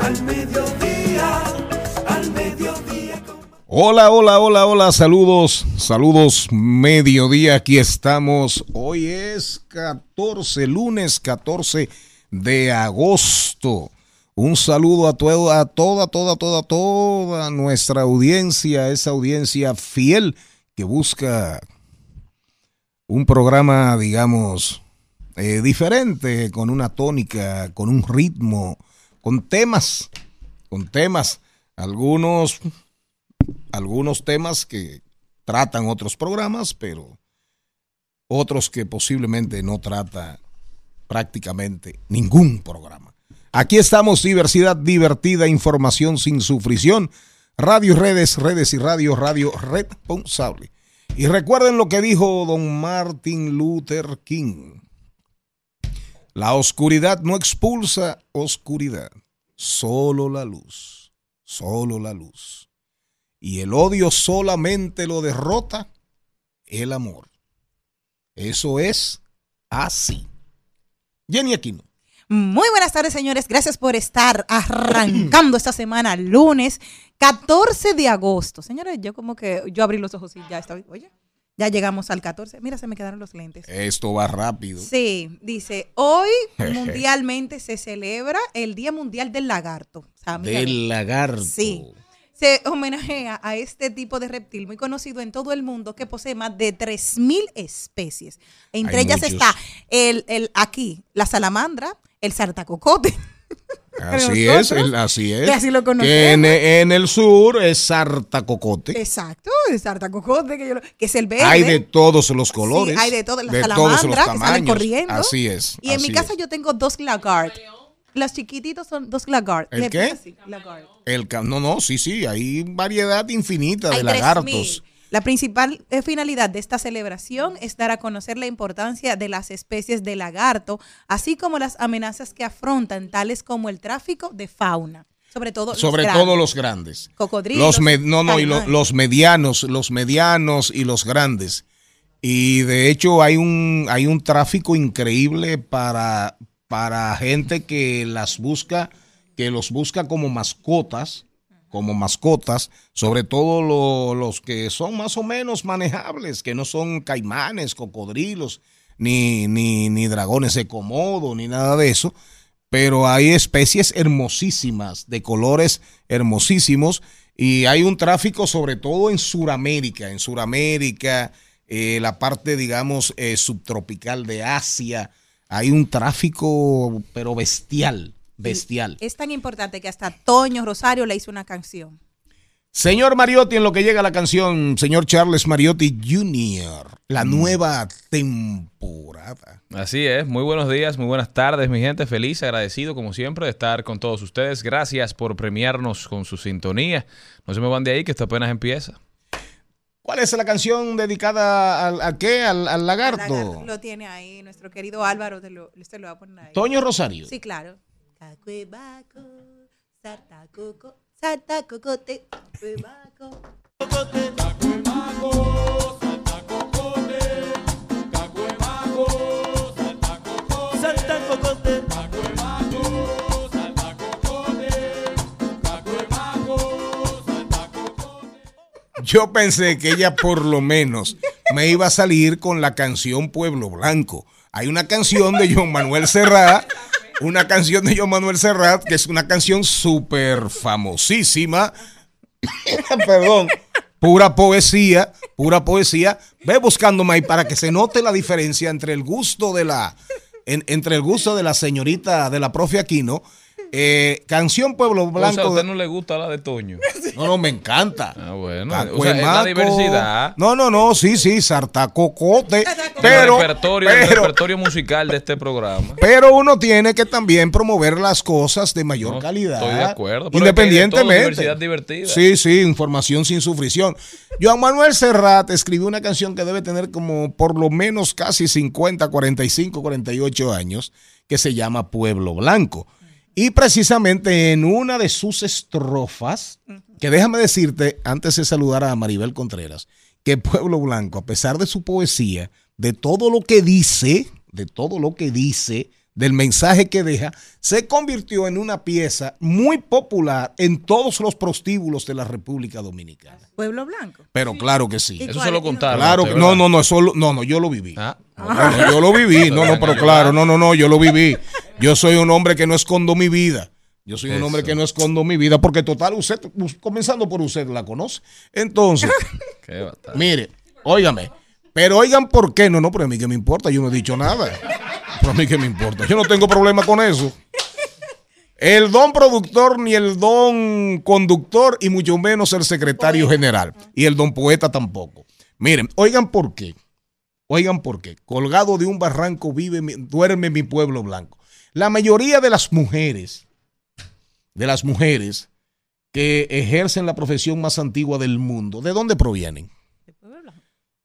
al mediodía, al mediodía. Hola, hola, hola, hola, saludos, saludos, mediodía, aquí estamos. Hoy es 14, lunes 14 de agosto. Un saludo a, todo, a toda, toda, toda, toda nuestra audiencia, esa audiencia fiel que busca un programa, digamos, eh, diferente, con una tónica, con un ritmo, con temas, con temas, algunos algunos temas que tratan otros programas, pero otros que posiblemente no trata prácticamente ningún programa. Aquí estamos, diversidad divertida, información sin sufrición, radio redes, redes y radio, radio responsable. Y recuerden lo que dijo don Martin Luther King. La oscuridad no expulsa oscuridad, solo la luz, solo la luz y el odio solamente lo derrota el amor. Eso es así. Jenny Aquino. Muy buenas tardes, señores. Gracias por estar arrancando esta semana, lunes 14 de agosto. Señores, yo como que yo abrí los ojos y ya está. Oye, ya llegamos al 14. Mira, se me quedaron los lentes. Esto va rápido. Sí, dice, hoy mundialmente se celebra el Día Mundial del Lagarto. O sea, mira, Del lagarto. Sí. Se homenajea a este tipo de reptil muy conocido en todo el mundo que posee más de 3.000 especies. Entre Hay ellas muchos. está el, el aquí, la salamandra, el sartacocote. Así Nosotros, es, el- así es. que así lo Que en, en el sur es sartacocote. Exacto, el sartacocote, que, yo lo- que es el verde. Hay de todos los colores. Sí, hay de las de todos los que salen tamaños. corriendo. Así es. Y en mi casa es. yo tengo dos lagard. Los chiquititos son dos lagard. ¿El qué? así, lagard. El ca- no, no, sí, sí, hay variedad infinita de lagartos. 3.000. La principal eh, finalidad de esta celebración es dar a conocer la importancia de las especies de lagarto, así como las amenazas que afrontan, tales como el tráfico de fauna, sobre todo los Sobre grandes. todo los grandes. Cocodrilos, Los no, no, y lo- caimanes. los medianos, los medianos y los grandes. Y de hecho hay un, hay un tráfico increíble para, para gente que las busca, que los busca como mascotas, como mascotas, sobre todo lo- los que son más o menos manejables, que no son caimanes, cocodrilos, ni, ni, ni dragones de comodo, ni nada de eso. Pero hay especies hermosísimas, de colores hermosísimos, y hay un tráfico sobre todo en Sudamérica, en Sudamérica, eh, la parte, digamos, eh, subtropical de Asia, hay un tráfico, pero bestial, bestial. Es tan importante que hasta Toño Rosario le hizo una canción. Señor Mariotti, en lo que llega la canción, señor Charles Mariotti Jr., la nueva temporada. Así es, muy buenos días, muy buenas tardes, mi gente. Feliz, agradecido como siempre de estar con todos ustedes. Gracias por premiarnos con su sintonía. No se me van de ahí, que esto apenas empieza. ¿Cuál es la canción dedicada al, a qué? Al, al lagarto. Lagarto, Lo tiene ahí, nuestro querido Álvaro, te lo, te lo va a poner ahí. Toño Rosario. Sí, claro. Cacuebaco, sartacoco, sartacocote, cacuebaco. Santa Cocote, Yo pensé que ella por lo menos me iba a salir con la canción Pueblo Blanco. Hay una canción de John Manuel Serrat una canción de Joan Manuel Serrat, que es una canción súper famosísima. Perdón. Pura poesía, pura poesía. Ve buscándome ahí para que se note la diferencia entre el gusto de la, en- entre el gusto de la señorita de la profe Aquino. Eh, canción Pueblo O sea, Blanco. a usted no le gusta la de Toño. No, no, me encanta. Ah, bueno. Cacuemaco. O sea, es la diversidad. No, no, no, sí, sí, sartacocote. Pero, el, repertorio, el pero, repertorio musical de este programa. pero uno tiene que también promover las cosas de mayor No, calidad. estoy de acuerdo, pero todo, Independientemente. diversidad divertida. Sí, sí, información sin sufrición. Joan Manuel Serrat escribió una canción que debe tener como por lo menos casi 50, 45, 48 años, que se llama Pueblo Blanco. Y precisamente en una de sus estrofas, que déjame decirte, antes de saludar a Maribel Contreras, que Pueblo Blanco, a pesar de su poesía, de todo lo que dice, de todo lo que dice, del mensaje que deja, se convirtió en una pieza muy popular en todos los prostíbulos de la República Dominicana. Pueblo Blanco. Pero claro que sí. ¿Y Eso se lo contaron. Claro que no, no, no, eso lo- no, no, yo lo viví. Ah, No, no, yo lo viví, no, no, pero claro, no, no, no, yo lo viví. Yo soy un hombre que no escondo mi vida. Yo soy un Eso. hombre que no escondo mi vida porque total, usted, comenzando por usted, la conoce. Entonces, qué mire, óigame, pero oigan por qué, no, no, pero a mí que me importa, yo no he dicho nada. Pero a mí que me importa, yo no tengo problema con eso. El don productor ni el don conductor y mucho menos el secretario general. Y el don poeta tampoco. Miren, oigan por qué. Oigan por qué. Colgado de un barranco vive, duerme mi pueblo blanco. La mayoría de las mujeres, de las mujeres que ejercen la profesión más antigua del mundo, ¿de dónde provienen?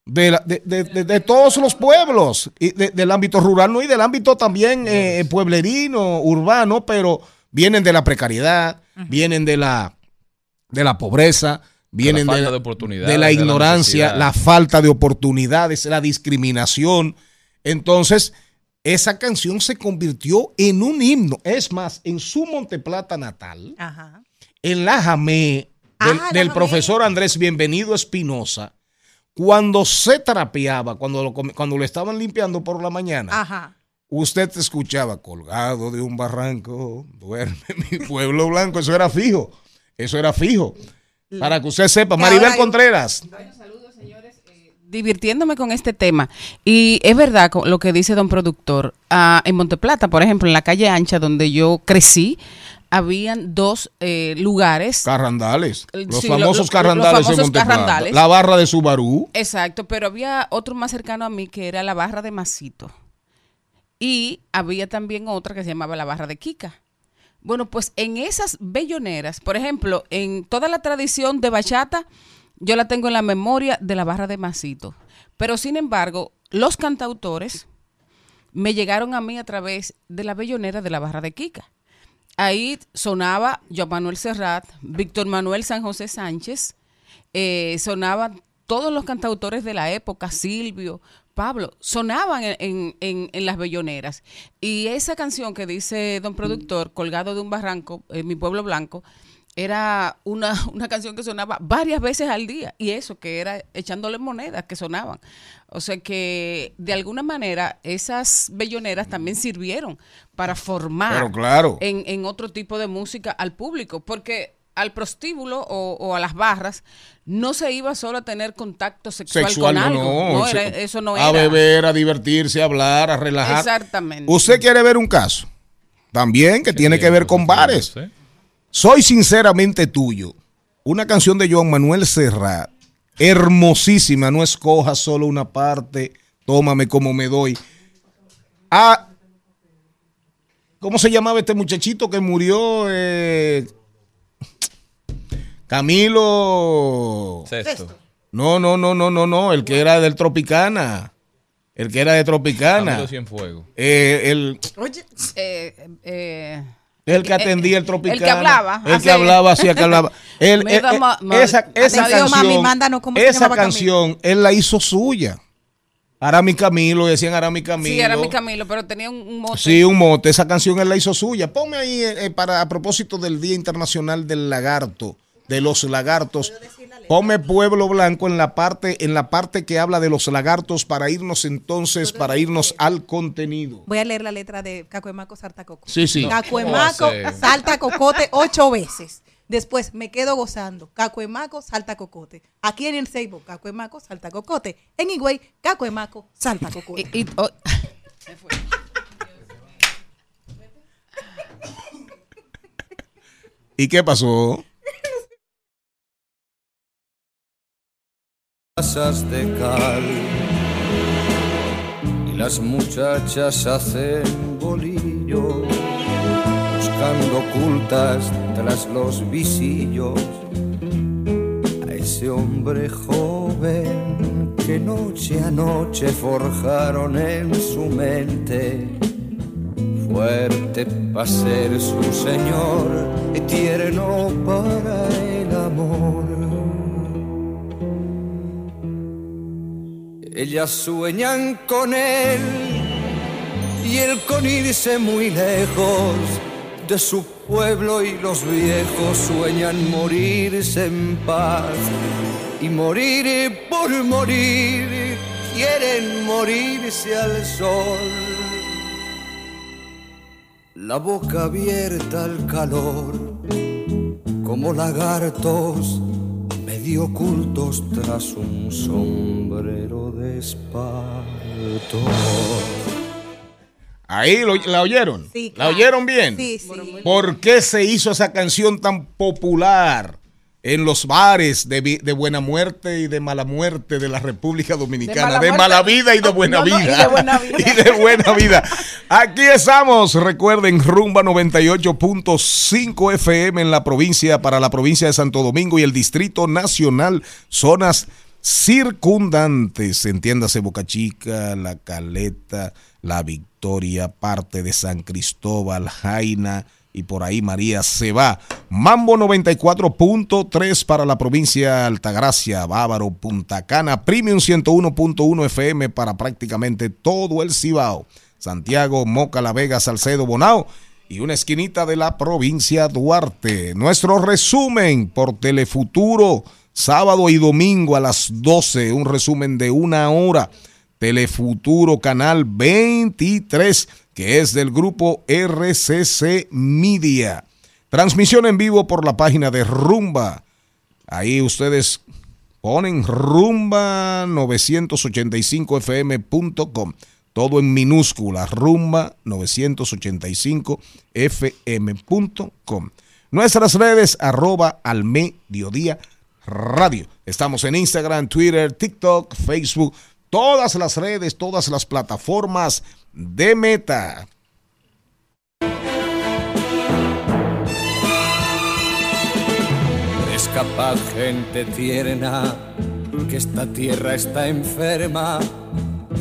De, la- de- de- de- de todos los pueblos, y de- del ámbito rural, no, y del ámbito también eh, pueblerino, urbano, pero vienen de la precariedad, vienen de la, de la pobreza, vienen de, la- de oportunidades, de la de la ignorancia, la falta de oportunidades, la discriminación. Entonces, esa canción se convirtió en un himno. Es más, en su Monteplata natal, Ajá. en la Jamé del, Ah, la del Jamé. profesor Andrés Bienvenido Espinosa, cuando se trapeaba, cuando lo, cuando lo estaban limpiando por la mañana, Ajá. usted escuchaba colgado de un barranco, duerme mi pueblo blanco. Eso era fijo. Eso era fijo. Para que usted sepa, Maribel Contreras. Divirtiéndome con este tema. Y es verdad lo que dice don productor. Ah, en Monteplata, por ejemplo, en la calle ancha donde yo crecí, habían dos eh, lugares. Carrandales. Eh, Los sí, famosos carrandales los famosos carrandales. La barra de Subarú. Exacto, pero había otro más cercano a mí que era la barra de Masito. Y había también otra que se llamaba la barra de Kika. Bueno, pues en esas belloneras, por ejemplo, en toda la tradición de bachata, yo la tengo en la memoria de la barra de Masito. Pero sin embargo, los cantautores me llegaron a mí a través de la bellonera de la barra de Kika. Ahí sonaba Joan Manuel Serrat, Víctor Manuel San José Sánchez, eh, sonaban todos los cantautores de la época, Silvio, Pablo, sonaban en, en- las belloneras. Y esa canción que dice don productor, Colgado de un barranco, en mi pueblo blanco, era una, una canción que sonaba varias veces al día. Y eso, que era echándole monedas que sonaban. O sea que, de alguna manera, esas belloneras también sirvieron para formar Pero claro. en, en otro tipo de música al público, porque al prostíbulo o, o a las barras no se iba solo a tener contacto sexual, Sexual, con no, algo. no. No, era- Se- eso no A era. beber, a divertirse, a hablar, a relajar. Exactamente. Usted quiere ver un caso. También que tiene que ver con bares. Sí. Soy sinceramente tuyo. Una canción de Joan Manuel Serrat. Hermosísima. No escojas solo una parte. Tómame como me doy. Ah, ¿Cómo se llamaba este muchachito que murió? Eh, Camilo. Sexto. No, no, no, no, no, no. El que era del Tropicana. El que era de Tropicana. Camilo Cienfuegos. Eh, el, Oye, Eh, eh, el que Eh, atendía el el Tropicana. que hablaba, El así. que hablaba, el que hablaba. Él, Me eh, da eh, ma- ma- esa esa canción, mami, mándanos esa canción, él la hizo suya. Arami Camilo, decían Arami Camilo. sí, era mi Camilo, pero tenía un, mote. Sí, un mote. Esa canción él la hizo suya. Ponme ahí eh, eh, para a propósito del Día Internacional del Lagarto, de los lagartos. Ponme Pueblo Blanco en la parte en la parte que habla de los lagartos para irnos entonces para irnos al contenido. Voy a leer la letra de Cacuemaco Salta Cocote. Sí, sí. Cacuemaco. Salta Cocote ocho veces. Después me quedo gozando. Cacuemaco Salta Cocote. Aquí en el Facebook, Cacuemaco Salta Cocote. En Higüey, Cacuemaco Salta Cocote. Y- y- oh, ¿Y qué pasó? De cal. Y las muchachas hacen bolillo buscando ocultas tras los visillos. A ese hombre joven que noche a noche forjaron en su mente. Fuerte para ser su señor y tierno para el amor Ellas sueñan con él y él con irse muy lejos de su pueblo y los viejos sueñan morirse en paz y morir por morir quieren morirse al sol. La boca abierta al calor como lagartos medio ocultos tras un sombrero de espanto. Ahí lo- la oyeron. Sí, ¿La claro. oyeron bien? Sí, sí. ¿Por qué se hizo esa canción tan popular en los bares de, de Buena Muerte y de Mala Muerte de la República Dominicana? mala De. Mala Vida y de Buena no, no, y Vida. de buena vida. Y de Buena Vida. Aquí estamos, recuerden, Rumba 98.5 FM en la provincia, para la provincia de Santo Domingo y el Distrito Nacional, zonas circundantes, entiéndase Boca Chica, La Caleta, La Victoria, parte de San Cristóbal, Jaina y por ahí María se va. Mambo 94.3 para la provincia Altagracia, Bávaro, Punta Cana, Premium 101.1 FM para prácticamente todo el Cibao. Santiago, Moca, La Vega, Salcedo, Bonao y una esquinita de la provincia Duarte. Nuestro resumen por Telefuturo, sábado y domingo a las 12, un resumen de una hora. Telefuturo Canal 23, que es del grupo RCC Media. Transmisión en vivo por la página de Rumba. Ahí ustedes ponen rumba 985fm.com. Todo en minúscula, rumba 985fm.com. Nuestras redes, arroba al mediodía radio. Estamos en Instagram, Twitter, TikTok, Facebook, todas las redes, todas las plataformas de Meta. Es capaz gente tierna que esta tierra está enferma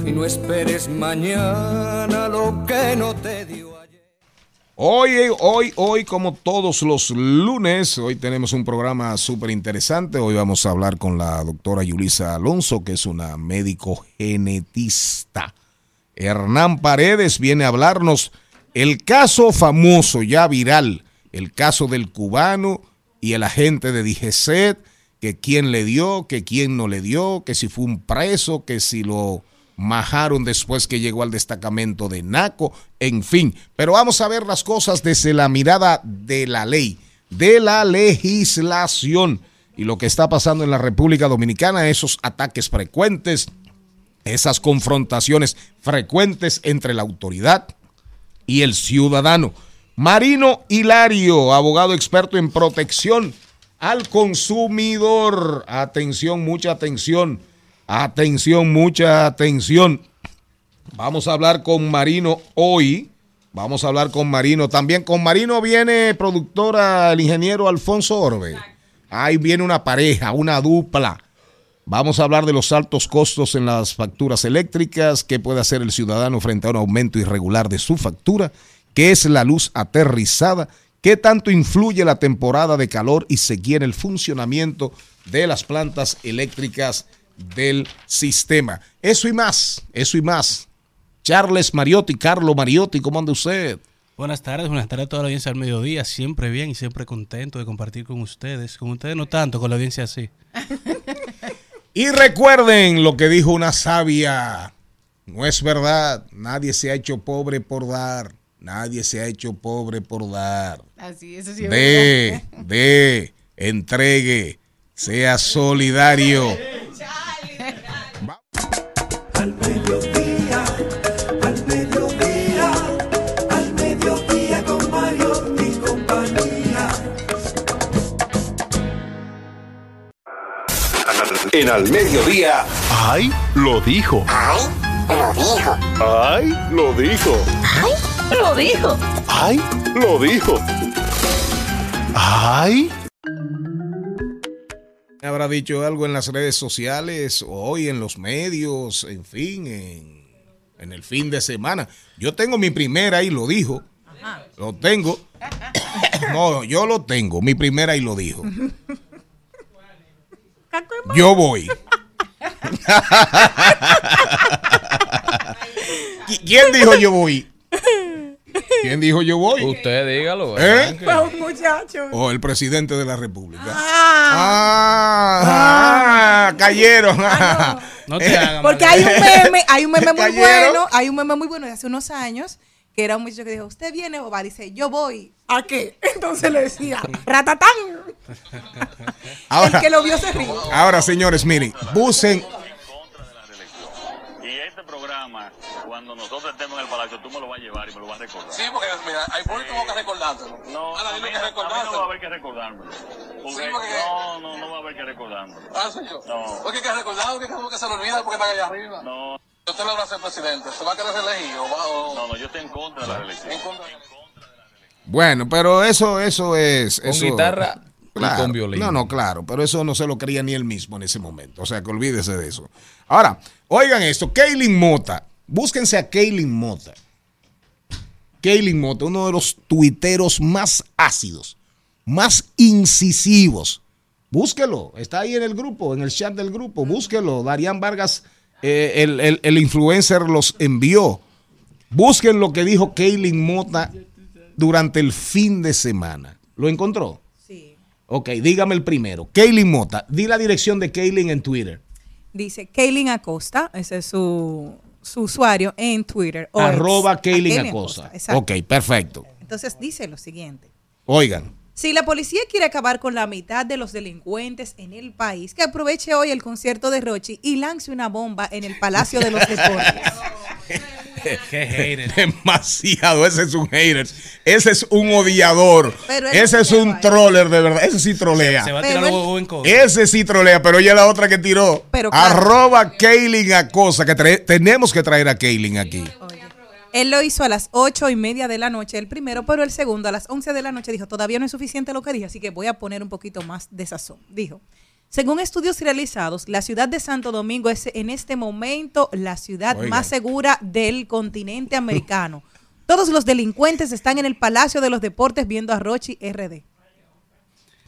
y no esperes mañana lo que no te dio. Hoy, hoy, hoy, como todos los lunes, hoy tenemos un programa súper interesante. Hoy vamos a hablar con la doctora Yulisa Alonso, que es una médico genetista. Hernán Paredes viene a hablarnos el caso famoso, ya viral, el caso del cubano y el agente de DGCET, que quién le dio, que quién no le dio, que si fue un preso, que si lo majaron después que llegó al destacamento de Naco, en fin. Pero vamos a ver las cosas desde la mirada de la ley, de la legislación y lo que está pasando en la República Dominicana, esos ataques frecuentes, esas confrontaciones frecuentes entre la autoridad y el ciudadano. Marino Hilario, abogado experto en protección al consumidor. Atención, mucha atención. Atención, mucha atención. Vamos a hablar con Marino hoy. Vamos a hablar con Marino. También con Marino viene productora el ingeniero Alfonso Orbe. Ahí viene una pareja, una dupla. Vamos a hablar de los altos costos en las facturas eléctricas, qué puede hacer el ciudadano frente a un aumento irregular de su factura, qué es la luz aterrizada, qué tanto influye la temporada de calor y sequía en el funcionamiento de las plantas eléctricas del sistema. Eso y más, eso y más. Charles Mariotti, Carlo Mariotti, ¿cómo anda usted? Buenas tardes, buenas tardes a toda la audiencia al mediodía. Siempre bien y siempre contento de compartir con ustedes. Con ustedes no tanto, con la audiencia sí. Y recuerden lo que dijo una sabia. No es verdad. Nadie se ha hecho pobre por dar. Nadie se ha hecho pobre por dar. Así, eso sí es De, de, entregue, sea solidario. En al mediodía. ¡Ay! Lo dijo. ¡Ay! Lo dijo. ¡Ay! Lo dijo. Lo dijo. ¡Ay! Lo dijo. ¡Ay! Habrá dicho algo en las redes sociales, hoy en los medios, en fin, en, en el fin de semana. Yo tengo mi primera y lo dijo. Lo tengo. No, yo lo tengo. Mi primera y lo dijo. Yo voy. ¿Qui- ¿Quién dijo yo voy? ¿Quién dijo yo voy? Usted dígalo. ¿Eh? Fue un muchacho. O el presidente de la República. Ah, Ah, ah, cayeron. No te hagas porque mal. hay un meme, hay un meme muy Cayeron. bueno, hay un meme muy bueno de hace unos años, que era un muchacho que dijo, ¿usted viene o va? Dice, yo voy. ¿A qué? Entonces le decía, ratatán. Ahora, El que lo vio se ríe. ahora, señores, miren, busquen. Y este programa, cuando nosotros estemos en el palacio, tú me lo vas a llevar y me lo vas a recordar. Sí, porque mira, hay por tengo que recordártelo. No, Ahora a dime mí, que a mí no va a haber que recordármelo. Porque- Sí, porque- No, no, no va a haber que recordármelo. Ah, yo. No. Porque hay que recordar que como que se lo olvida porque está allá arriba. No, Usted le va a ser presidente. ¿Se va a querer reelegir o va o no, no, yo estoy en contra de la reelección. en contra de Bueno, pero eso, eso es. Con eso- guitarra y con violín. No, no, claro, pero eso no se lo creía ni él mismo en ese momento. O sea, que olvídese de eso. Ahora, oigan esto: Kaylin Mota. Búsquense a Kaylin Mota. Kaylin Mota, uno de los tuiteros más ácidos, más incisivos. Búsquelo, está ahí en el grupo, en el chat del grupo. Búsquelo. Darían Vargas, eh, el, el- el influencer, los envió. Busquen lo que dijo Kaylin Mota durante el fin de semana. ¿Lo encontró? Sí. Ok, dígame el primero. Kaylin Mota, di la dirección de Kaylin en Twitter. Dice Kaylin Acosta, ese es su, su usuario en Twitter. o Arroba Kaylin Acosta. exacto. Ok, perfecto. Entonces dice lo siguiente. Oigan, Si la policía quiere acabar con la mitad de los delincuentes en el país, que aproveche hoy el concierto de Rochi y lance una bomba en el Palacio de los Deportes. Demasiado. Ese es un hater. Ese es un odiador. Ese es un va. troller de verdad. Ese sí trolea. Se va a tirar en. Ese sí trolea, pero ella es la otra que tiró. Pero claro. Arroba Kaylin Acosta, que trae- tenemos que traer a Kaylin aquí. Él lo hizo a las ocho y media de la noche, el primero, pero el segundo a las 11 de la noche dijo, todavía no es suficiente lo que dije, así que voy a poner un poquito más de sazón. Dijo, según estudios realizados, la ciudad de Santo Domingo es en este momento la ciudad más segura del continente americano. Todos los delincuentes están en el Palacio de los Deportes viendo a Rochi RD.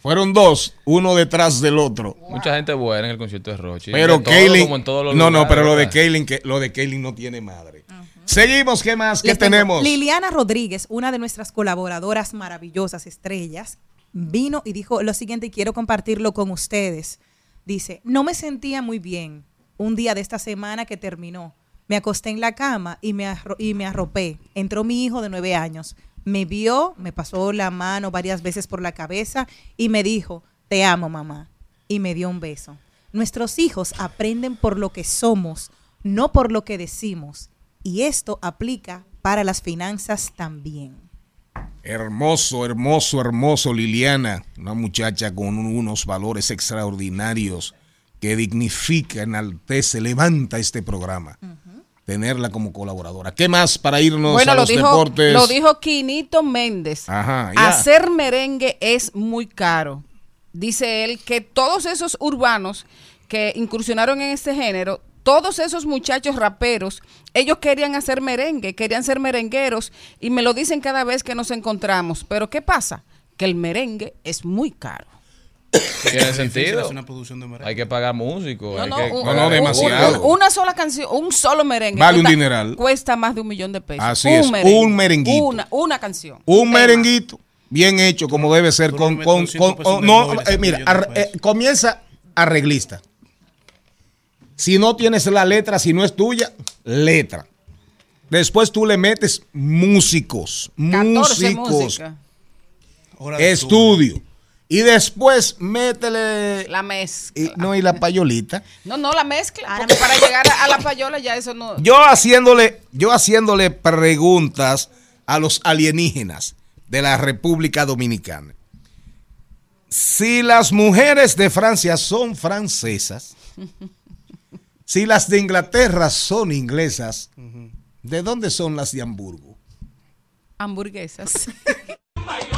Fueron dos, uno detrás del otro. Mucha gente buena en el concierto de Rochi. Pero Kaylin. No, no, pero lo de. Kaylin, que, lo de Kaylin no tiene madre. Seguimos, ¿qué más? ¿Qué Les tenemos? Liliana Rodríguez, una de nuestras colaboradoras maravillosas, estrellas, vino y dijo lo siguiente y quiero compartirlo con ustedes. Dice, no me sentía muy bien un día de esta semana que terminó. Me acosté en la cama y me, arro- y me arropé. Entró mi hijo de nueve años. Me vio, me pasó la mano varias veces por la cabeza y me dijo, te amo mamá. Y me dio un beso. Nuestros hijos aprenden por lo que somos, no por lo que decimos. Y esto aplica para las finanzas también. Hermoso, hermoso, hermoso, Liliana. Una muchacha con un- unos valores extraordinarios que dignifica, enaltece, levanta este programa. Tenerla como colaboradora. ¿Qué más para irnos Bueno, a lo los dijo, deportes? lo dijo Quinito Méndez. Ajá, ya. Hacer merengue es muy caro. Dice él que todos esos urbanos que incursionaron en este género, todos esos muchachos raperos, ellos querían hacer merengue, querían ser merengueros y me lo dicen cada vez que nos encontramos. Pero ¿qué pasa? Que el merengue es muy caro. Tiene sentido. hacer una producción de merengue. Hay que pagar músicos. No, hay no, que- un- No, no, un- demasiado. un- una sola canción, un solo merengue. Vale un cuesta- dineral. Cuesta más de un millón de pesos. Así es, un merenguito. Una, una canción. Un tema. merenguito bien hecho como debe ser con, con, 200 con- no eh, un mira ar- eh, comienza arreglista si no tienes la letra si no es tuya letra después tú le metes músicos 14 músicos de estudio y después métele La mezcla. y, no y la payolita No, no, la mezcla. Porque para llegar a, a la payola ya eso no. yo haciéndole yo haciéndole preguntas a los alienígenas de la República Dominicana. Si las mujeres de Francia son francesas, si las de Inglaterra son inglesas, ¿de dónde son las de Hamburgo? Hamburguesas.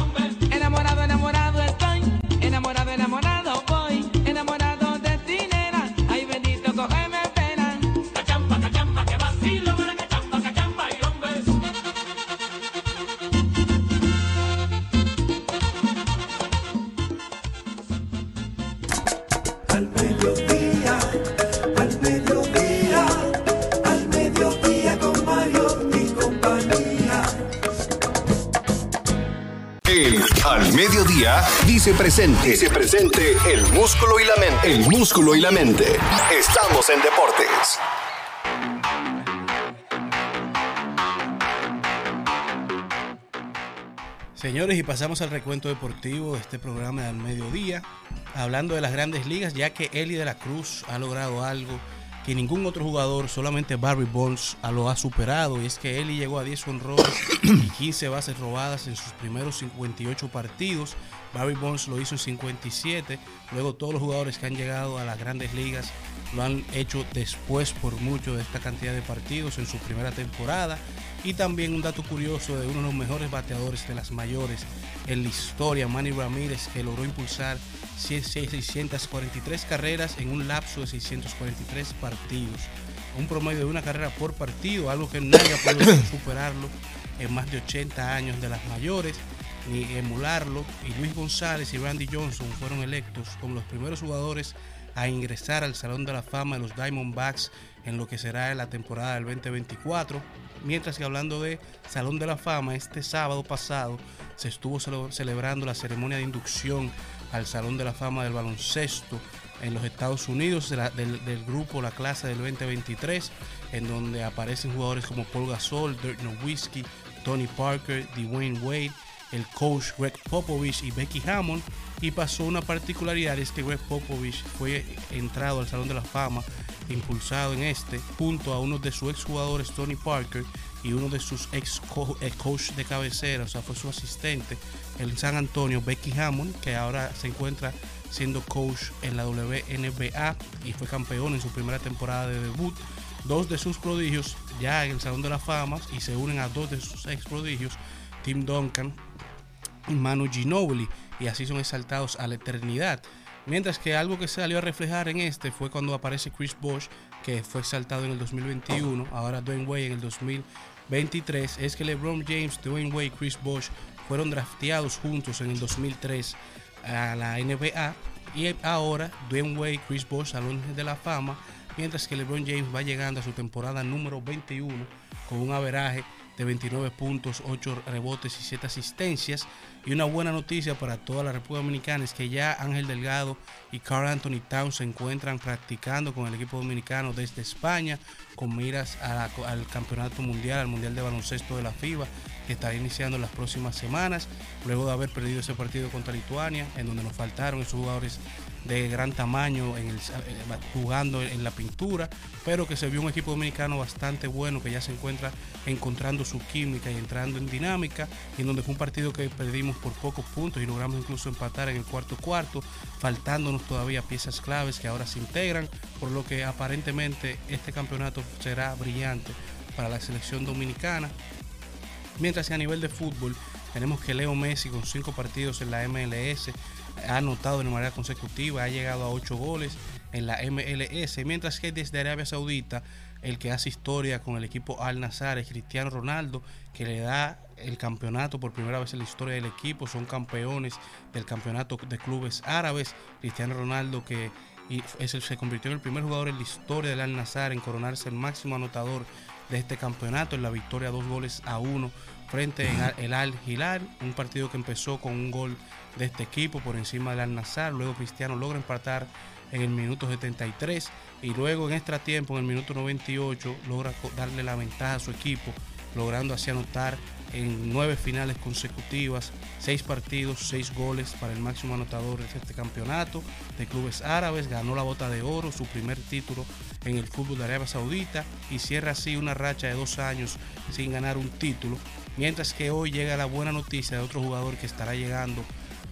Al Mediodía dice presente. Dice presente el músculo y la mente. El músculo y la mente. Estamos en deportes. Señores, y pasamos al recuento deportivo de este programa del mediodía, hablando de las grandes ligas, ya que Eli de la Cruz ha logrado algo que ningún otro jugador, solamente Barry Bonds, a lo ha superado, y es que Eli llegó a 10 honrones y 15 bases robadas en sus primeros 58 partidos. Barry Bonds lo hizo en 57, luego todos los jugadores que han llegado a las grandes ligas lo han hecho después por mucho de esta cantidad de partidos en su primera temporada. Y también un dato curioso de uno de los mejores bateadores de las mayores en la historia, Manny Ramírez, que logró impulsar 643 carreras en un lapso de 643 partidos. Un promedio de una carrera por partido, algo que nadie ha podido superarlo en más de 80 años de las mayores, ni emularlo. Y Luis González y Randy Johnson fueron electos como los primeros jugadores a ingresar al Salón de la Fama de los Diamondbacks en lo que será la temporada del 2024. Mientras que hablando de Salón de la Fama, este sábado pasado se estuvo cele- celebrando la ceremonia de inducción al Salón de la Fama del baloncesto en los Estados Unidos del grupo La Clase del 2023, en donde aparecen jugadores como Paul Gasol, Dirk Nowitzki, Tony Parker, Dwayne Wade, el coach Greg Popovich y Becky Hammond. Y pasó una particularidad, es que Greg Popovich fue entrado al Salón de la Fama, impulsado en este, junto a uno de sus exjugadores, Tony Parker, y uno de sus ex eh, coach de cabecera, o sea, fue su asistente, el San Antonio, Becky Hammond, que ahora se encuentra siendo coach en la WNBA y fue campeón en su primera temporada de debut. Dos de sus prodigios ya en el Salón de la Fama y se unen a dos de sus ex prodigios, Tim Duncan y Manu Ginobili, y así son exaltados a la eternidad. Mientras que algo que salió a reflejar en este fue cuando aparece Chris Bosh, que fue exaltado en el 2021, ahora Dwayne Wade en el 2023, es que LeBron James, Dwayne Wade y Chris Bosh fueron drafteados juntos en el 2003 a la NBA y ahora Dwayne Wade y Chris Bosh Salón de la Fama, mientras que LeBron James va llegando a su temporada número 21 con un averaje de 29 puntos, 8 rebotes y 7 asistencias. Y una buena noticia para toda la República Dominicana es que ya Ángel Delgado y Carl Anthony Towns se encuentran practicando con el equipo dominicano desde España con miras al Campeonato Mundial, al Mundial de Baloncesto de la FIBA, que estará iniciando las próximas semanas, luego de haber perdido ese partido contra Lituania, en donde nos faltaron esos jugadores de gran tamaño en el- jugando en la pintura, pero que se vio un equipo dominicano bastante bueno que ya se encuentra encontrando su química y entrando en dinámica, y en donde fue un partido que perdimos por pocos puntos y logramos incluso empatar en el cuarto cuarto, faltándonos todavía piezas claves que ahora se integran, por lo que aparentemente este campeonato será brillante para la selección dominicana. Mientras que a nivel de fútbol tenemos que Leo Messi con cinco partidos en la MLS ha anotado de manera consecutiva, ha llegado a ocho goles en la MLS, mientras que desde Arabia Saudita el que hace historia con el equipo Al Nazar es Cristiano Ronaldo, que le da el campeonato por primera vez en la historia del equipo. Son campeones del campeonato de clubes árabes. Cristiano Ronaldo que es el- se convirtió en el primer jugador en la historia del Al Nazar en coronarse el máximo anotador de este campeonato en la victoria dos goles a uno frente en el Al Hilal, un partido que empezó con un gol de este equipo por encima del Al Nazar, luego Cristiano logra empatar en el minuto 73 y luego en extra tiempo en el minuto 98 logra darle la ventaja a su equipo, logrando así anotar en nueve finales consecutivas, seis partidos, seis goles para el máximo anotador de este campeonato de clubes árabes, ganó la bota de oro, su primer título en el fútbol de Arabia Saudita y cierra así una racha de dos años sin ganar un título, mientras que hoy llega la buena noticia de otro jugador que estará llegando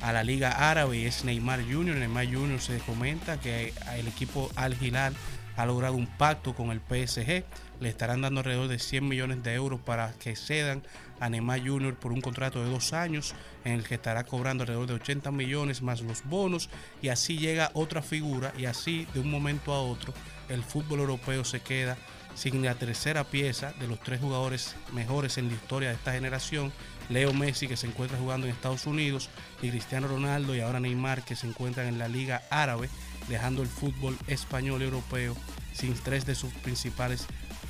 a la Liga Árabe y es Neymar Jr. Neymar Jr. se comenta que el equipo Al Hilal ha logrado un pacto con el PSG. Le estarán dando alrededor de 100 millones de euros para que cedan a Neymar Jr. por un contrato de dos años en el que estará cobrando alrededor de 80 millones más los bonos y así llega otra figura y así de un momento a otro el fútbol europeo se queda sin la tercera pieza de los tres jugadores mejores en la historia de esta generación, Leo Messi que se encuentra jugando en Estados Unidos y Cristiano Ronaldo y ahora Neymar que se encuentran en la Liga Árabe, dejando el fútbol español y europeo sin tres de sus principales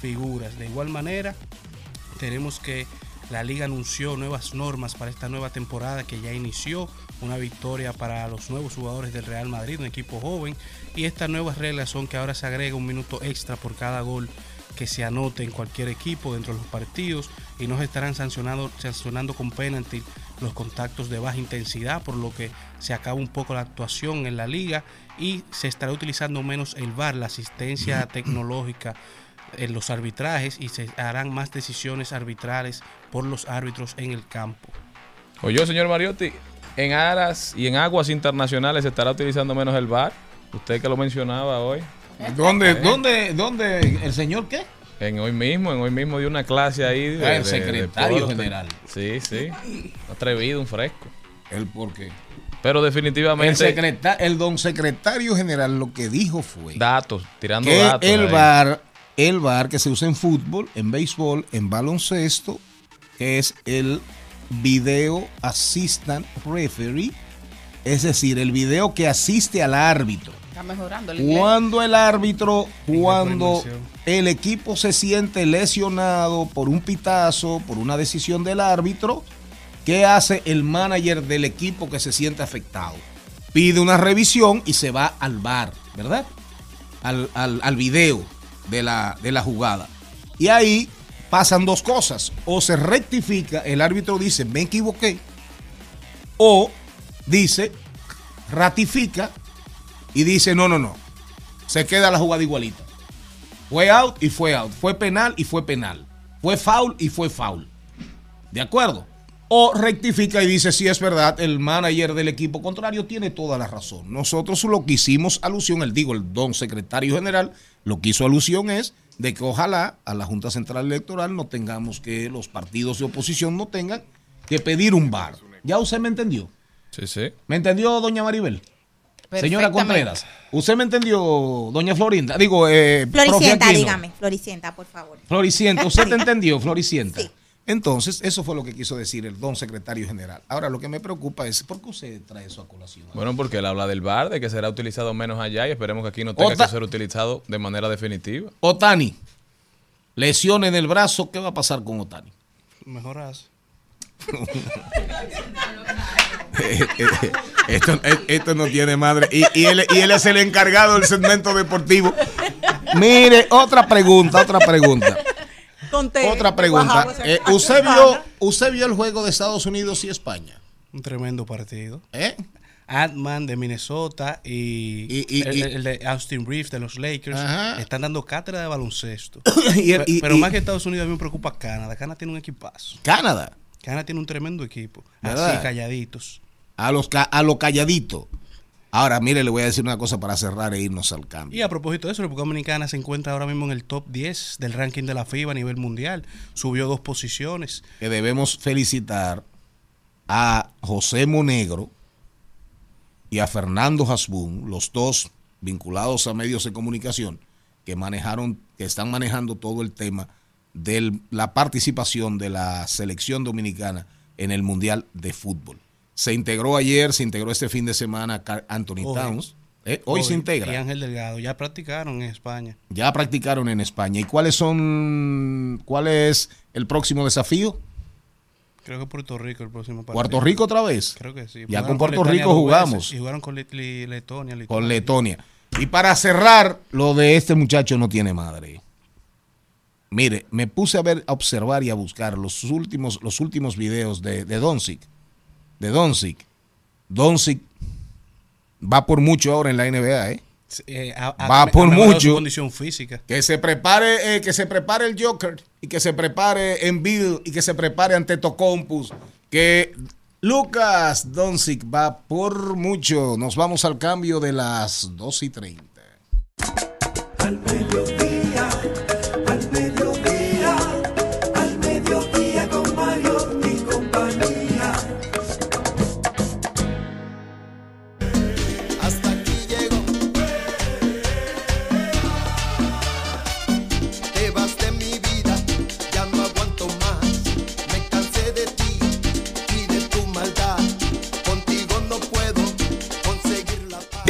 figuras. De igual manera, tenemos que la liga anunció nuevas normas para esta nueva temporada que ya inició, una victoria para los nuevos jugadores del Real Madrid, un equipo joven, y estas nuevas reglas son que ahora se agrega un minuto extra por cada gol que se anote en cualquier equipo dentro de los partidos y no se estarán sancionando, sancionando con penalty los contactos de baja intensidad, por lo que se acaba un poco la actuación en la liga y se estará utilizando menos el VAR, la asistencia tecnológica en los arbitrajes y se harán más decisiones arbitrales por los árbitros en el campo. Oye, señor Mariotti, en aras y en aguas internacionales se estará utilizando menos el bar. Usted que lo mencionaba hoy. ¿Dónde, Eh. dónde, dónde, el señor qué? En hoy mismo, en hoy mismo dio una clase ahí. de- Ah, el de- secretario de general. Sí, sí. Atrevido, un fresco. ¿El por qué? Pero El, definitivamente secreta- el don secretario general lo que dijo fue datos, tirando que datos. el ahí. VAR, el VAR que se usa en fútbol, en béisbol, en baloncesto, que es el Video Assistant Referee, es decir, el video que asiste al árbitro. Está mejorando el. Cuando el árbitro, cuando el equipo se siente lesionado por un pitazo, por una decisión del árbitro, ¿qué hace el manager del equipo que se siente afectado? Pide una revisión y se va al bar, ¿verdad? Al, al, al video de la, de la jugada. Y ahí pasan dos cosas. O se rectifica, el árbitro dice, me equivoqué. O dice, ratifica y dice, no, no, no. Se queda la jugada igualita. Fue out y fue out. Fue penal y fue penal. Fue foul y fue foul. ¿De acuerdo? O rectifica y dice, sí es verdad, el manager del equipo contrario tiene toda la razón. Nosotros lo que hicimos alusión, él digo, el don secretario general, lo que hizo alusión es de que ojalá a la Junta Central Electoral no tengamos que los partidos de oposición no tengan que pedir un bar. ¿Ya usted me entendió? Sí, sí. ¿Me entendió, doña Maribel? Señora. Contreras, ¿usted me entendió, doña Florinda? Digo, eh, Floricienta, dígame. Floricienta, por favor. Floricienta, ¿usted te entendió, Floricienta? Sí. Entonces, eso fue lo que quiso decir el don secretario general. Ahora, lo que me preocupa es, ¿por qué usted trae eso a colación? Bueno, porque él habla del bar, de que será utilizado menos allá y esperemos que aquí no tenga que ser utilizado de manera definitiva. Otani, lesión en el brazo, ¿qué va a pasar con Otani? Mejoras. esto, esto no tiene madre. Y, y él, y él es el encargado del segmento deportivo. Mire, otra pregunta, otra pregunta. Otra pregunta. Eh, ¿usted, vio, ¿Usted vio el juego de Estados Unidos y España? Un tremendo partido. ¿Eh? Ant-Man de Minnesota y, Y- y- el, y- el de Austin Reeves de los Lakers Ajá. están dando cátedra de baloncesto. Pero y- más que Estados Unidos a mí me preocupa Canadá. Canadá tiene un equipazo. Canadá. Canadá tiene un tremendo equipo. ¿Verdad? Así calladitos. A los ca- a lo calladito. Ahora, mire, le voy a decir una cosa para cerrar e irnos al cambio. Y a propósito de eso, la República Dominicana se encuentra ahora mismo en el top 10 del ranking de la FIBA a nivel mundial. Subió dos posiciones. Que debemos felicitar a José Monegro y a Fernando Hasbun, los dos vinculados a medios de comunicación que manejaron, que están manejando todo el tema de la participación de la selección dominicana en el Mundial de Fútbol. Se integró ayer, se integró este fin de semana Anthony Hoy. Towns. Eh, hoy, se Y integra. Ángel Delgado, ya practicaron en España. Ya practicaron en España. ¿Y cuáles son, cuál es el próximo desafío? Creo que Puerto Rico el próximo partido. ¿Puerto Rico otra vez? Creo que sí. Ya Jugaron con Puerto Letonia Rico jugamos. Y jugaron con Letonia. Lituania. Con Letonia. Y para cerrar, lo de este muchacho no tiene madre. Mire, me puse a ver, a observar y a buscar los últimos, los últimos videos de, de Doncic. De Doncic. Doncic va por mucho ahora en la NBA, ¿eh? Eh, Va por mucho. Su condición física. Que se prepare, eh, que se prepare el Joker y que se prepare Embiid y que se prepare ante Tocompus. Que Lucas Doncic va por mucho. Nos vamos al cambio de las 2 y 30. Al mediodía,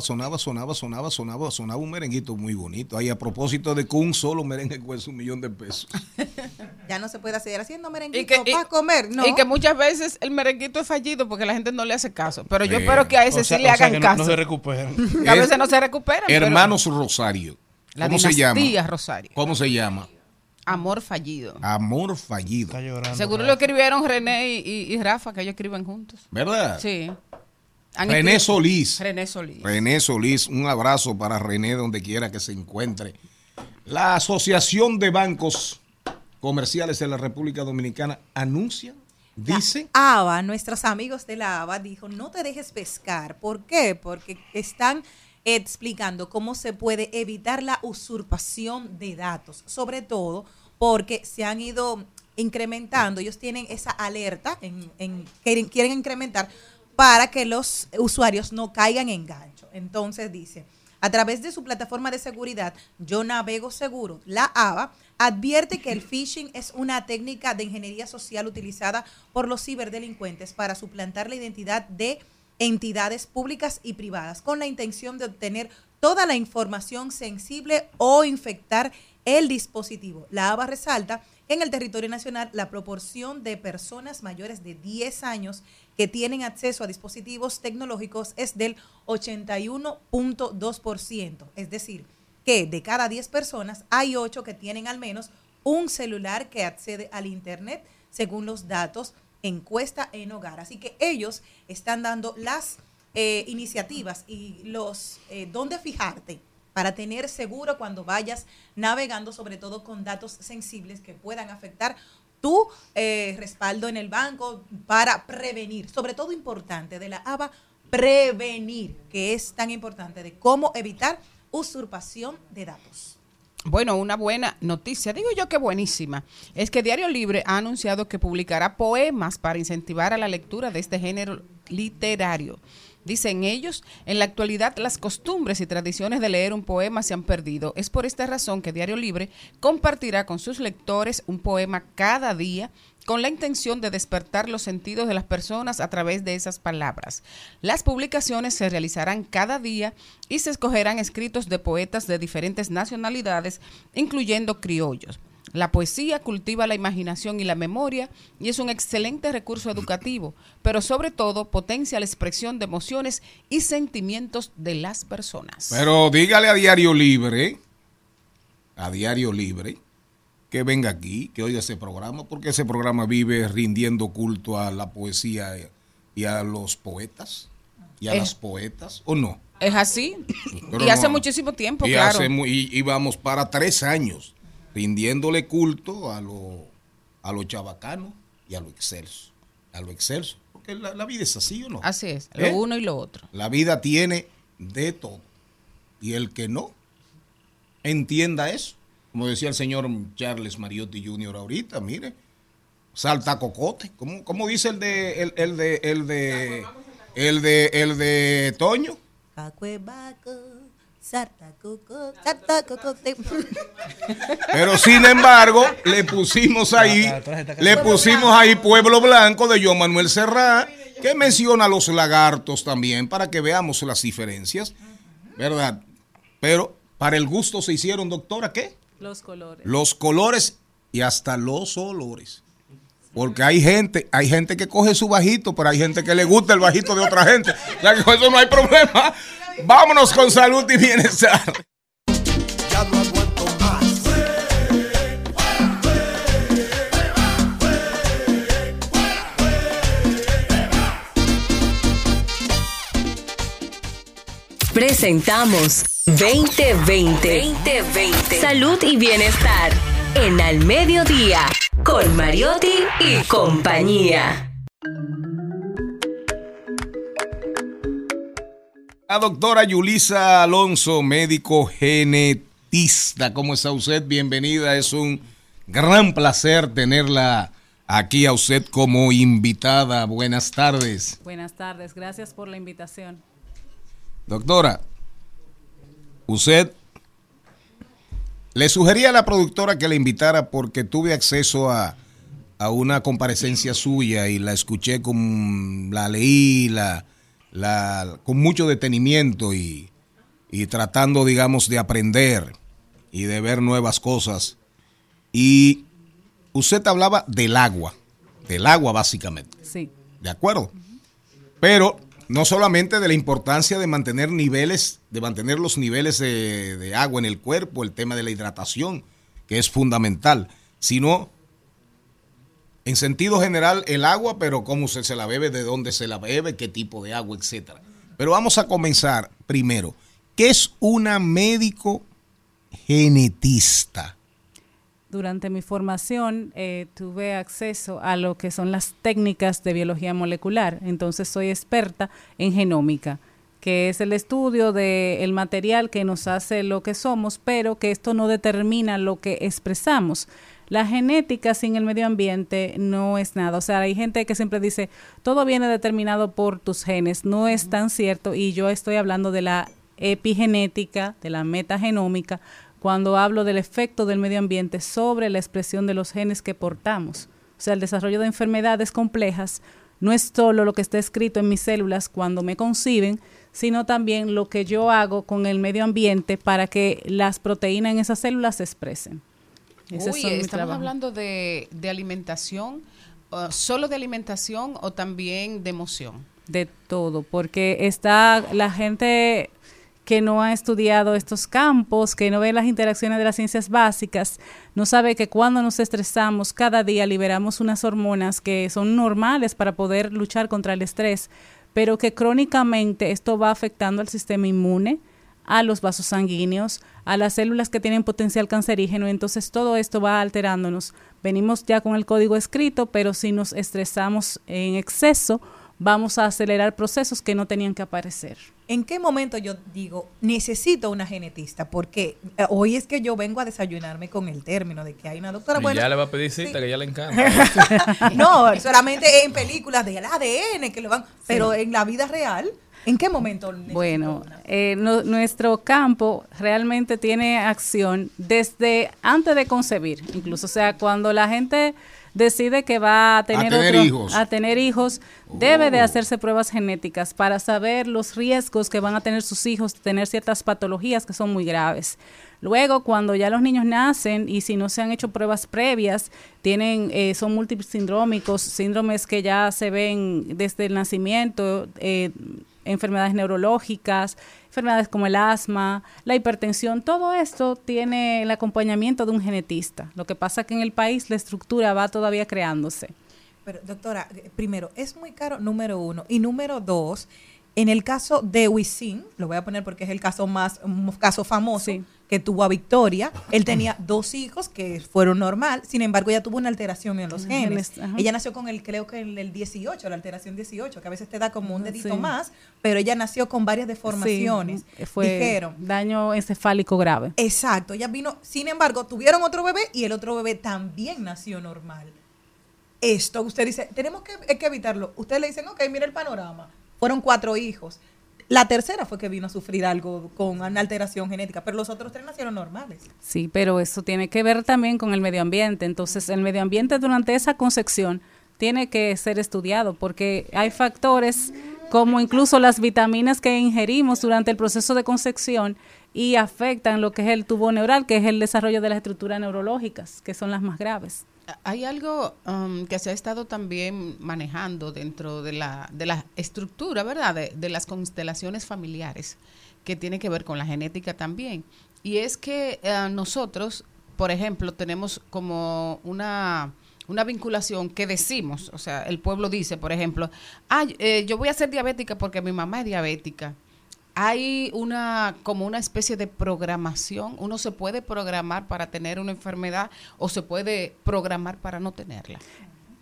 Sonaba, sonaba, sonaba, sonaba, sonaba un merenguito muy bonito. Ahí a propósito de que un solo merengue cuesta un millón de pesos. Ya no se puede seguir haciendo merenguito Y que, y- para comer, ¿no? y que muchas veces el merenguito es fallido porque la gente no le hace caso. Pero yo espero que a ese O sea- sí le o sea hagan que caso. no se recuperan. Que a veces no se recuperan. pero Hermanos Rosario. La ¿Cómo se llama? Rosario. ¿Cómo se llama? Amor fallido. Amor fallido. Está llorando. Seguro lo escribieron René y, y- y Rafa, que ellos escriben juntos. ¿Verdad? Sí. René escrito- Solís. René Solís. René Solís, un abrazo para René donde quiera que se encuentre. La Asociación de Bancos Comerciales de la República Dominicana anuncia, dice, ABA, nuestros amigos de la ABA, dijo, no te dejes pescar. ¿Por qué? Porque están explicando cómo se puede evitar la usurpación de datos, sobre todo porque se han ido incrementando, ellos tienen esa alerta, en, en- quieren, quieren incrementar para que los usuarios no caigan en gancho. Entonces dice, a través de su plataforma de seguridad, Yo Navego Seguro, la ABA, advierte que el phishing es una técnica de ingeniería social utilizada por los ciberdelincuentes para suplantar la identidad de entidades públicas y privadas con la intención de obtener toda la información sensible o infectar el dispositivo. La ABA resalta en el territorio nacional la proporción de personas mayores de 10 años que tienen acceso a dispositivos tecnológicos es del 81.2%, es decir, que de cada 10 personas hay 8 que tienen al menos un celular que accede al Internet, según los datos encuesta en hogar. Así que ellos están dando las eh, iniciativas y los eh, dónde fijarte para tener seguro cuando vayas navegando, sobre todo con datos sensibles que puedan afectar tu eh, respaldo en el banco para prevenir, sobre todo importante de la ABA, prevenir, que es tan importante de cómo evitar usurpación de datos. Bueno, una buena noticia, digo yo que buenísima, es que Diario Libre ha anunciado que publicará poemas para incentivar a la lectura de este género literario. Dicen ellos, en la actualidad las costumbres y tradiciones de leer un poema se han perdido. Es por esta razón que Diario Libre compartirá con sus lectores un poema cada día con la intención de despertar los sentidos de las personas a través de esas palabras. Las publicaciones se realizarán cada día y se escogerán escritos de poetas de diferentes nacionalidades, incluyendo criollos. La poesía cultiva la imaginación y la memoria y es un excelente recurso educativo, pero sobre todo potencia la expresión de emociones y sentimientos de las personas. pero dígale a Diario Libre, a Diario Libre, que venga aquí, que oiga ese programa, porque ese programa vive rindiendo culto a la poesía y a los poetas y a las poetas, ¿o no? Es así. Pero y hace no. muchísimo tiempo, y, claro. hace y, y vamos para tres años rindiéndole culto a lo, a lo chabacano y a lo excelso. A lo excelso. Porque la, la vida es así, ¿o no? Así es, ¿Eh? lo uno y lo otro. La vida tiene de todo. Y el que no entienda eso, como decía el señor Charles Mariotti Jr. ahorita, mire, saltacocote. ¿Cómo, cómo dice el de el, el de el de el de el de Toño? Sartacocote. Pero sin embargo, le pusimos ahí, le pusimos ahí Pueblo Blanco de John Manuel Serrat, que menciona los lagartos también, para que veamos las diferencias, ¿verdad? Pero para el gusto se hicieron, doctora, ¿qué? Los colores. Los colores y hasta los olores. Porque hay gente, hay gente que coge su bajito, pero hay gente que le gusta el bajito de otra gente. O sea que con eso no hay problema. Vámonos con salud y bienestar. Ya no aguanto más. Presentamos 2020. 2020. Salud y bienestar. En Al Mediodía. Con Mariotti y compañía. La doctora Yulisa Alonso, médico genetista. ¿Cómo está usted? Bienvenida. Es un gran placer tenerla aquí a usted como invitada. Buenas tardes. Buenas tardes, gracias por la invitación. Doctora, usted le sugería a la productora que la invitara porque tuve acceso a, a una comparecencia suya y la escuché con la leí, la, la con mucho detenimiento y, y tratando, digamos, de aprender y de ver nuevas cosas. Y usted hablaba del agua, del agua básicamente. Sí. ¿De acuerdo? Pero no solamente de la importancia de mantener niveles, de mantener los niveles de, de agua en el cuerpo, el tema de la hidratación, que es fundamental, sino en sentido general el agua, pero cómo se la bebe, de dónde se la bebe, qué tipo de agua, etcétera. Pero vamos a comenzar primero. ¿Qué es una médico genetista? Durante mi formación eh, tuve acceso a lo que son las técnicas de biología molecular, entonces soy experta en genómica, que es el estudio del material que nos hace lo que somos, pero que esto no determina lo que expresamos. La genética sin el medio ambiente no es nada. O sea, hay gente que siempre dice, todo viene determinado por tus genes. No es tan cierto y yo estoy hablando de la epigenética, de la metagenómica, cuando hablo del efecto del medio ambiente sobre la expresión de los genes que portamos. O sea, el desarrollo de enfermedades complejas no es solo lo que está escrito en mis células cuando me conciben, sino también lo que yo hago con el medio ambiente para que las proteínas en esas células se expresen. Ese Uy, son estamos hablando de, de alimentación, uh, solo de alimentación o también de emoción. de todo, porque está la gente que no ha estudiado estos campos, que no ve las interacciones de las ciencias básicas, no sabe que cuando nos estresamos, cada día liberamos unas hormonas que son normales para poder luchar contra el estrés, pero que crónicamente esto va afectando al sistema inmune, a los vasos sanguíneos, a las células que tienen potencial cancerígeno, entonces todo esto va alterándonos. Venimos ya con el código escrito, pero si nos estresamos en exceso, vamos a acelerar procesos que no tenían que aparecer. ¿En qué momento yo digo, necesito una genetista? Porque eh, hoy es que yo vengo a desayunarme con el término de que hay una doctora. Y Bueno, ya le va a pedir cita, que ya le encanta. no, solamente en películas del ADN que lo van, pero en la vida real, ¿en qué momento? Bueno, eh, no- nuestro campo realmente tiene acción desde antes de concebir, incluso, o sea, cuando la gente decide que va a tener, tener otro- hijos. a tener hijos, debe de Oh. hacerse pruebas genéticas para saber los riesgos que van a tener sus hijos, de tener ciertas patologías que son muy graves. Luego, cuando ya los niños nacen y si no se han hecho pruebas previas, tienen, eh, son múltiples sindrómicos, síndromes que ya se ven desde el nacimiento, eh, enfermedades neurológicas, enfermedades como el asma, la hipertensión, todo esto tiene el acompañamiento de un genetista. Lo que pasa que en el país la estructura va todavía creándose. Pero, doctora, eh, primero, es muy caro, número uno. Y número dos, en el caso de Wisin, lo voy a poner porque es el caso más, un caso famoso Sí. que tuvo a Victoria. Él tenía dos hijos que fueron normal, sin embargo, ella tuvo una alteración en los genes. ajá. Ella nació con el, creo que el, el 18, la alteración 18, que a veces te da como un dedito Sí. más, pero ella nació con varias deformaciones. Sí, fue Dijeron, daño encefálico grave. Exacto, ella vino, sin embargo, tuvieron otro bebé y el otro bebé también nació normal. esto, usted dice, tenemos que, que evitarlo. Usted le dicen, ok, mira el panorama. Fueron cuatro hijos. La tercera fue que vino a sufrir algo con una alteración genética, pero los otros tres nacieron normales. Sí, pero eso tiene que ver también con el medio ambiente. Entonces, el medio ambiente durante esa concepción tiene que ser estudiado porque hay factores como incluso las vitaminas que ingerimos durante el proceso de concepción y afectan lo que es el tubo neural, que es el desarrollo de las estructuras neurológicas, que son las más graves. Hay algo um, que se ha estado también manejando dentro de la, de la estructura, ¿verdad? De, de las constelaciones familiares, que tiene que ver con la genética también. Y es que eh, nosotros, por ejemplo, tenemos como una, una vinculación que decimos, o sea, el pueblo dice, por ejemplo, ah, eh, yo voy a ser diabética porque mi mamá es diabética. Hay una como una especie de programación. Uno se puede programar para tener una enfermedad o se puede programar para no tenerla.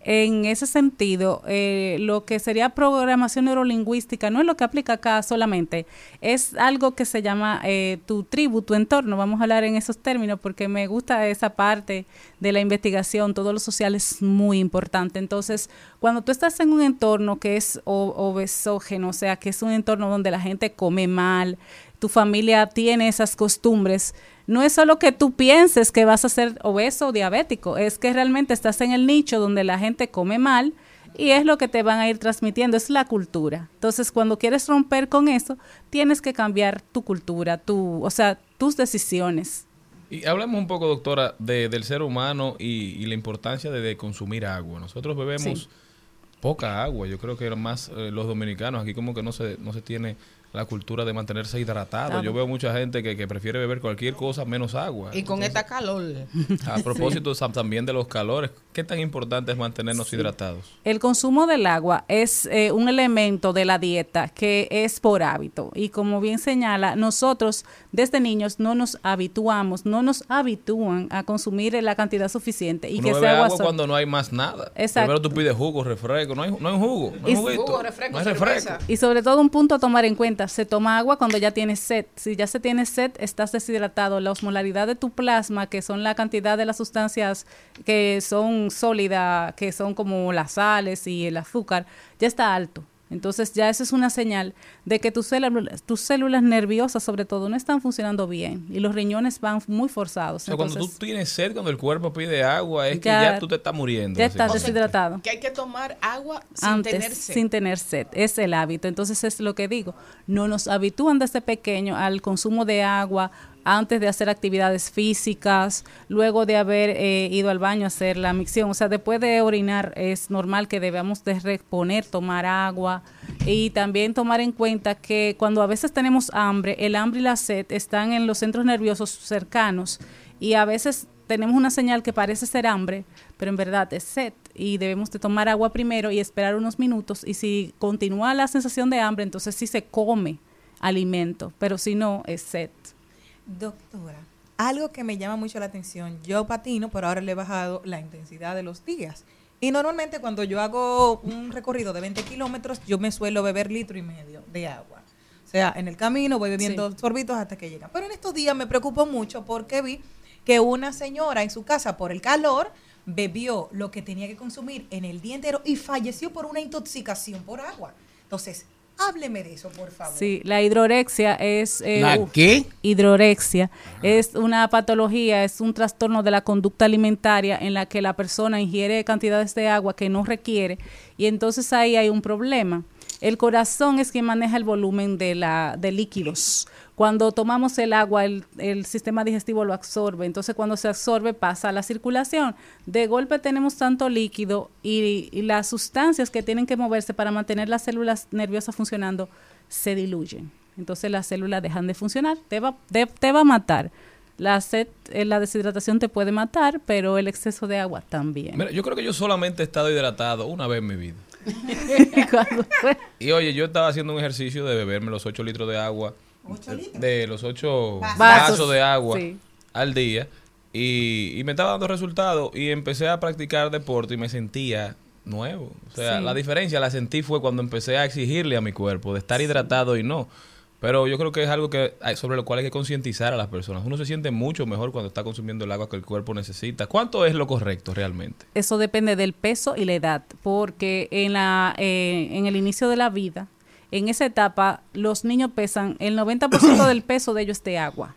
En ese sentido, eh, lo que sería programación neurolingüística no es lo que aplica acá solamente, es algo que se llama eh, tu tribu, tu entorno. Vamos a hablar en esos términos porque me gusta esa parte de la investigación, todo lo social es muy importante. Entonces, cuando tú estás en un entorno que es obesógeno, o sea, que es un entorno donde la gente come mal, tu familia tiene esas costumbres, no es solo que tú pienses que vas a ser obeso o diabético, es que realmente estás en el nicho donde la gente come mal y es lo que te van a ir transmitiendo, es la cultura. Entonces, cuando quieres romper con eso, tienes que cambiar tu cultura, tu, o sea, tus decisiones. Y hablemos un poco, doctora, de, del ser humano y, y la importancia de, de consumir agua. Nosotros bebemos Sí. poca agua. Yo creo que más eh, los dominicanos aquí como que no se, no se tiene la cultura de mantenerse hidratado. Claro. Yo veo mucha gente que, que prefiere beber cualquier cosa menos agua. Y con esta calor. A propósito también de los calores, ¿qué tan importante es mantenernos hidratados? El consumo del agua es eh, un elemento de la dieta que es por hábito. Y como bien señala, nosotros desde niños no nos habituamos, no nos habitúan a consumir la cantidad suficiente. Y Uno que bebe sea agua sol- cuando no hay más nada. Exacto. Primero tú pides jugo, refresco. No hay, no hay jugo, no hay Y- juguito, Jugo, refresco, no hay refresco. Y sobre todo un punto a tomar en cuenta, se toma agua cuando ya tienes sed. Si ya se tiene sed, estás deshidratado. La osmolaridad de tu plasma, que son la cantidad de las sustancias que son sólidas, que son como las sales y el azúcar, ya está alto. Entonces ya esa es una señal de que tus células, tus células nerviosas sobre todo no están funcionando bien y los riñones van muy forzados. O sea, cuando tú tienes sed, cuando el cuerpo pide agua, es que Ya- tú te estás muriendo. ya estás deshidratado. Que hay que tomar agua sin antes tener sed. sin tener sed. Es el hábito. Entonces es lo que digo. No nos habitúan desde pequeño al consumo de agua antes de hacer actividades físicas, luego de haber eh, ido al baño a hacer la micción. O sea, después de orinar es normal que debamos de reponer, tomar agua y también tomar en cuenta que cuando a veces tenemos hambre, el hambre y la sed están en los centros nerviosos cercanos y a veces tenemos una señal que parece ser hambre, pero en verdad es sed y debemos de tomar agua primero y esperar unos minutos y si continúa la sensación de hambre, entonces sí se come alimento, pero si no es sed. Doctora, algo que me llama mucho la atención, yo patino, pero ahora le he bajado la intensidad de los días. Y normalmente cuando yo hago un recorrido de 20 kilómetros, yo me suelo beber litro y medio de agua. O sea, en el camino voy bebiendo sorbitos hasta que llegan. Pero en estos días me preocupó mucho porque vi que una señora en su casa, por el calor, bebió lo que tenía que consumir en el día entero y falleció por una intoxicación por agua. Entonces, hábleme de eso, por favor. Sí, la hidrorexia es... eh, ¿La qué? Hidrorexia es una patología, es un trastorno de la conducta alimentaria en la que la persona ingiere cantidades de agua que no requiere y entonces ahí hay un problema. El corazón es quien maneja el volumen de, la, de líquidos. Cuando tomamos el agua, el, el sistema digestivo lo absorbe. Entonces, cuando se absorbe, pasa a la circulación. De golpe tenemos tanto líquido y, y las sustancias que tienen que moverse para mantener las células nerviosas funcionando se diluyen. Entonces, las células dejan de funcionar. Te va, te va a matar. La sed, eh, la deshidratación te puede matar, pero el exceso de agua también. Mira, yo creo que yo solamente he estado hidratado una vez en mi vida. Y oye, yo estaba haciendo un ejercicio de beberme los 8 litros de agua. De los 8 Vasos. vasos de agua Sí. al día. Y, y me estaba dando resultados. Y empecé a practicar deporte y me sentía nuevo. O sea, Sí. la diferencia la sentí fue cuando empecé a exigirle a mi cuerpo de estar hidratado y no. Pero yo creo que es algo que hay- sobre lo cual hay que concientizar a las personas. Uno se siente mucho mejor cuando está consumiendo el agua que el cuerpo necesita. ¿Cuánto es lo correcto realmente? Eso depende del peso y la edad, porque en, la, eh, en el inicio de la vida, en esa etapa, los niños pesan, el 90% del peso de ellos de agua.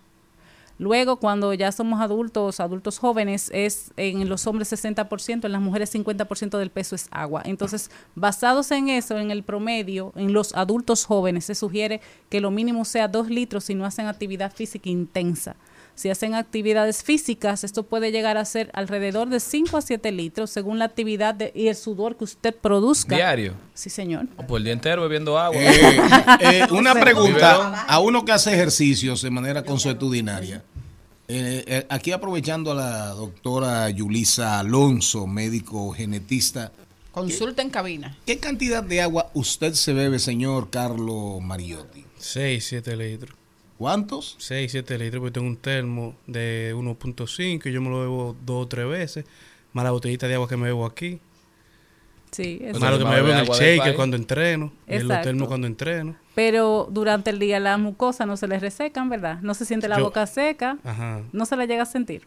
Luego, cuando ya somos adultos, adultos jóvenes, es en los hombres 60%, en las mujeres 50% del peso es agua. Entonces, basados en eso, en el promedio, en los adultos jóvenes, se sugiere que lo mínimo sea 2 litros si no hacen actividad física intensa. Si hacen actividades físicas, esto puede llegar a ser alrededor de 5 a 7 litros según la actividad de- y el sudor que usted produzca. ¿Diario? Sí, señor. O por el día entero bebiendo agua. Eh, eh, una pregunta a uno que hace ejercicios de manera consuetudinaria. Eh, eh, aquí aprovechando a la doctora Yulisa Alonso, médico genetista, Consulta en cabina. ¿qué cantidad de agua usted se bebe, señor Carlo Mariotti? 6, 7 litros. ¿Cuántos? 6, 7 litros, porque tengo un termo de 1.5 y yo me lo bebo dos o tres veces. Más la botellita de agua que me bebo aquí. Sí, Más eso. lo que me Más bebo en el shaker cuando entreno. Y en los termos cuando entreno. Pero durante el día las mucosas no se les resecan, ¿verdad? No se siente la Yo- boca seca, Ajá. no se la llega a sentir.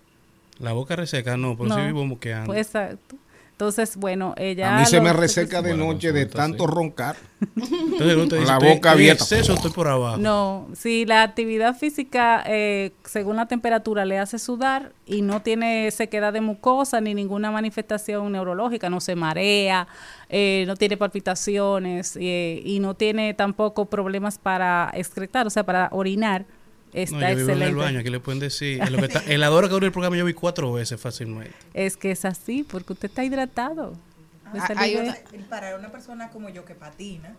La boca reseca, no, pero sí No. vivo moqueando. Pues, exacto. Entonces, bueno, ella... A mí se me reseca de noche de tanto sí. roncar. Entonces te dice, la "Estoy- boca abierta". exceso, estoy por abajo. No, si la actividad física, eh, según la temperatura, le hace sudar y no tiene sequedad de mucosa ni ninguna manifestación neurológica, no se marea, eh, no tiene palpitaciones eh, y no tiene tampoco problemas para excretar, o sea, para orinar, está No, yo vivo en el baño, aquí le pueden decir. En lo que está, en la hora que abrió el programa yo vi cuatro veces fácilmente. Es que es así, porque usted está hidratado. Hay otra- para una persona como yo que patina,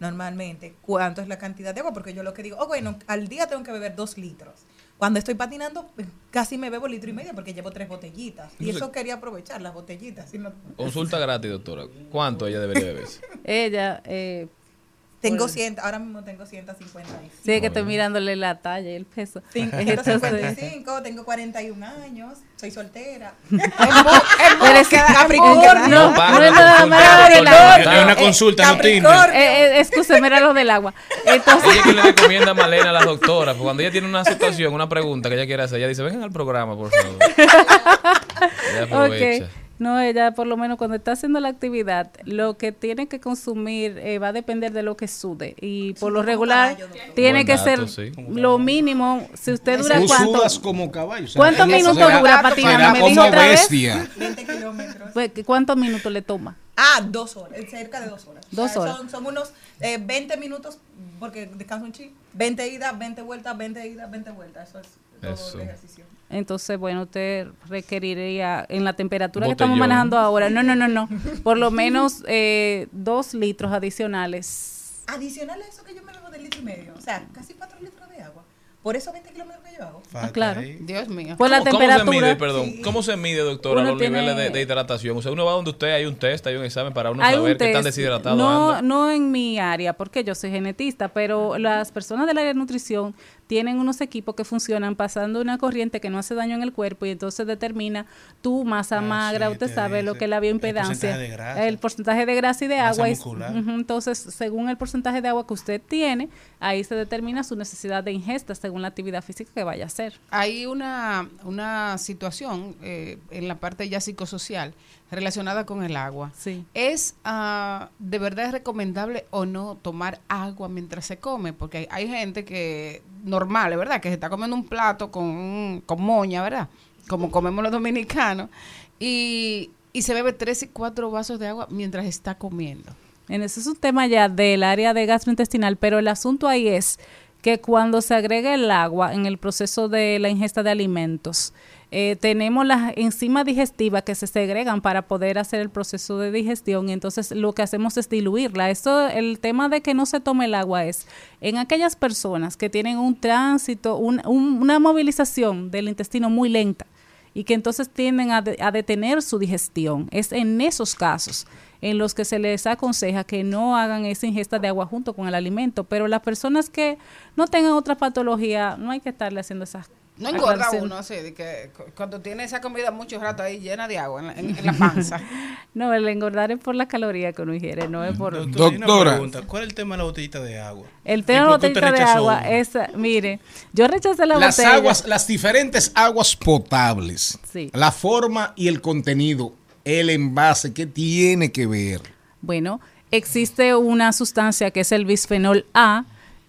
normalmente, ¿cuánto es la cantidad de agua? Porque yo lo que digo, oh, bueno, al día tengo que beber dos litros. Cuando estoy patinando, pues, casi me bebo litro y medio porque llevo tres botellitas. Y eso quería aprovechar, las botellitas. si no- Consulta gratis, doctora. ¿Cuánto ella debería beberse? Ella, eh, tengo Bueno. 100, ahora mismo tengo 155. sí, es que estoy mirándole la talla y el peso. Entonces, 155, tengo 41 años, soy soltera. Capricornio. No, No no, no, consulta, no, no, doctora. no, no, Es no, una consulta, no Tinder. Capricornio. Eh, eh, mira lo del agua. Entonces, Ella que le recomienda a Malena a las doctoras, porque cuando ella tiene una situación, una pregunta que ella quiere hacer, ella dice, vengan al programa, por favor. Ella aprovecha. No, ella por lo menos cuando está haciendo la actividad, lo que tiene que consumir eh, va a depender de lo que sude. Y por lo regular caballo, tiene que dato, ser sí. lo mínimo. Si usted dura Tú cuánto, sudas como caballo. o sea, ¿cuántos minutos será- dura patinando? Me dijo como otra vez. bestia. 20 kilómetros. Pues, ¿Cuántos minutos le toma? Ah, dos horas, cerca de dos horas. Dos horas. Son, son unos eh, 20 minutos, porque descanso un chip. 20 idas, 20 vueltas, 20 idas, 20 vueltas. Eso es todo Eso. el ejercicio. Entonces, bueno, usted requeriría en la temperatura que estamos manejando ahora, no, no, no, no, por lo menos eh, dos litros adicionales. Adicional a eso que yo me bebo de litro y medio. O sea, casi 4 litros de agua. Por esos 20 kilómetros que yo hago. Falta claro. Dios mío. Por la ¿Cómo- ¿Cómo se temperatura. mide, perdón? ¿Cómo se mide, doctora, Uno los tiene- niveles de, de hidratación? O sea, uno va donde usted, hay un test, hay un examen para uno Hay saber un qué tan deshidratado no, anda. no en mi área, porque yo soy genetista, pero las personas del área de nutrición tienen unos equipos que funcionan pasando una corriente que no hace daño en el cuerpo y entonces determina tu masa Ah, magra, sí, usted te sabe lo que es la el bioimpedancia, porcentaje de grasa. el porcentaje de grasa y de Masa agua. y- entonces, según el porcentaje de agua que usted tiene, ahí se determina su necesidad de ingesta según la actividad física que vaya a hacer. Hay una, una situación eh, en la parte ya psicosocial relacionada con el agua. Sí. ¿Es ah, de verdad recomendable o no tomar agua mientras se come? Porque hay, hay gente que, normal, ¿verdad? Que se está comiendo un plato con, con moña, ¿verdad? Como comemos los dominicanos. Y, y se bebe tres y cuatro vasos de agua mientras está comiendo. En ese es un tema ya del área de gastrointestinal, pero el asunto ahí es que cuando se agrega el agua en el proceso de la ingesta de alimentos, eh, tenemos las enzimas digestivas que se segregan para poder hacer el proceso de digestión y entonces lo que hacemos es diluirla. Esto, el tema de que no se tome el agua es en aquellas personas que tienen un tránsito, un- un- una movilización del intestino muy lenta y que entonces tienden a, de- a detener su digestión. Es en esos casos en los que se les aconseja que no hagan esa ingesta de agua junto con el alimento, pero las personas que no tengan otra patología, no hay que estarle haciendo esas No engorda uno así, de que cu- cuando tiene esa comida mucho rato ahí llena de agua en la, en- en la panza. No, el engordar es por la caloría que uno ingiere, no es por... Doctora, pregunta, ¿Cuál es el tema de la botellita de agua? El ¿Y tema de usted botellita de agua es, mire, yo rechacé la Las botella. aguas, las diferentes aguas potables, Sí. la forma y el contenido, el envase, ¿qué tiene que ver? Bueno, existe una sustancia que es el bisfenol A,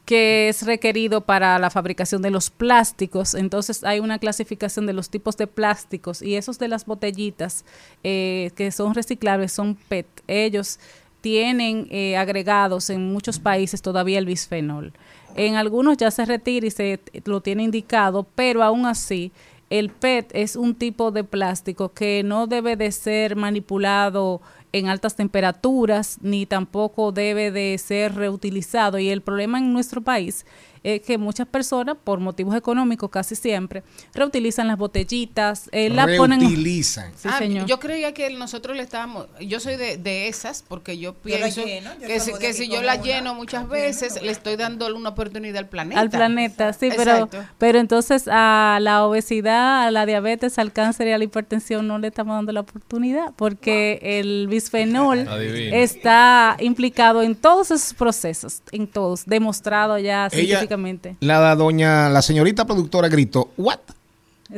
que es requerido para la fabricación de los plásticos. Entonces hay una clasificación de los tipos de plásticos y esos de las botellitas eh, que son reciclables son PET. Ellos tienen eh, agregados en muchos países todavía el bisfenol. En algunos ya se retira y se lo tiene indicado, pero aún así el PET es un tipo de plástico que no debe de ser manipulado en altas temperaturas ni tampoco debe de ser reutilizado. Y el problema en nuestro país es que muchas personas por motivos económicos casi siempre reutilizan las botellitas eh, la ponen Reutilizan. Sí, Ah, señor. Yo creía que nosotros le estábamos, yo soy de, de esas porque yo pienso lleno, yo que, si, que yo la una, lleno muchas la veces, le estoy dando una oportunidad al planeta. al planeta, sí, pero, Exacto. pero entonces a la obesidad, a la diabetes, al cáncer y a la hipertensión no le estamos dando la oportunidad porque el bisfenol está implicado en todos esos procesos, en todos, demostrado ya La doña, la señorita productora gritó, ¿what?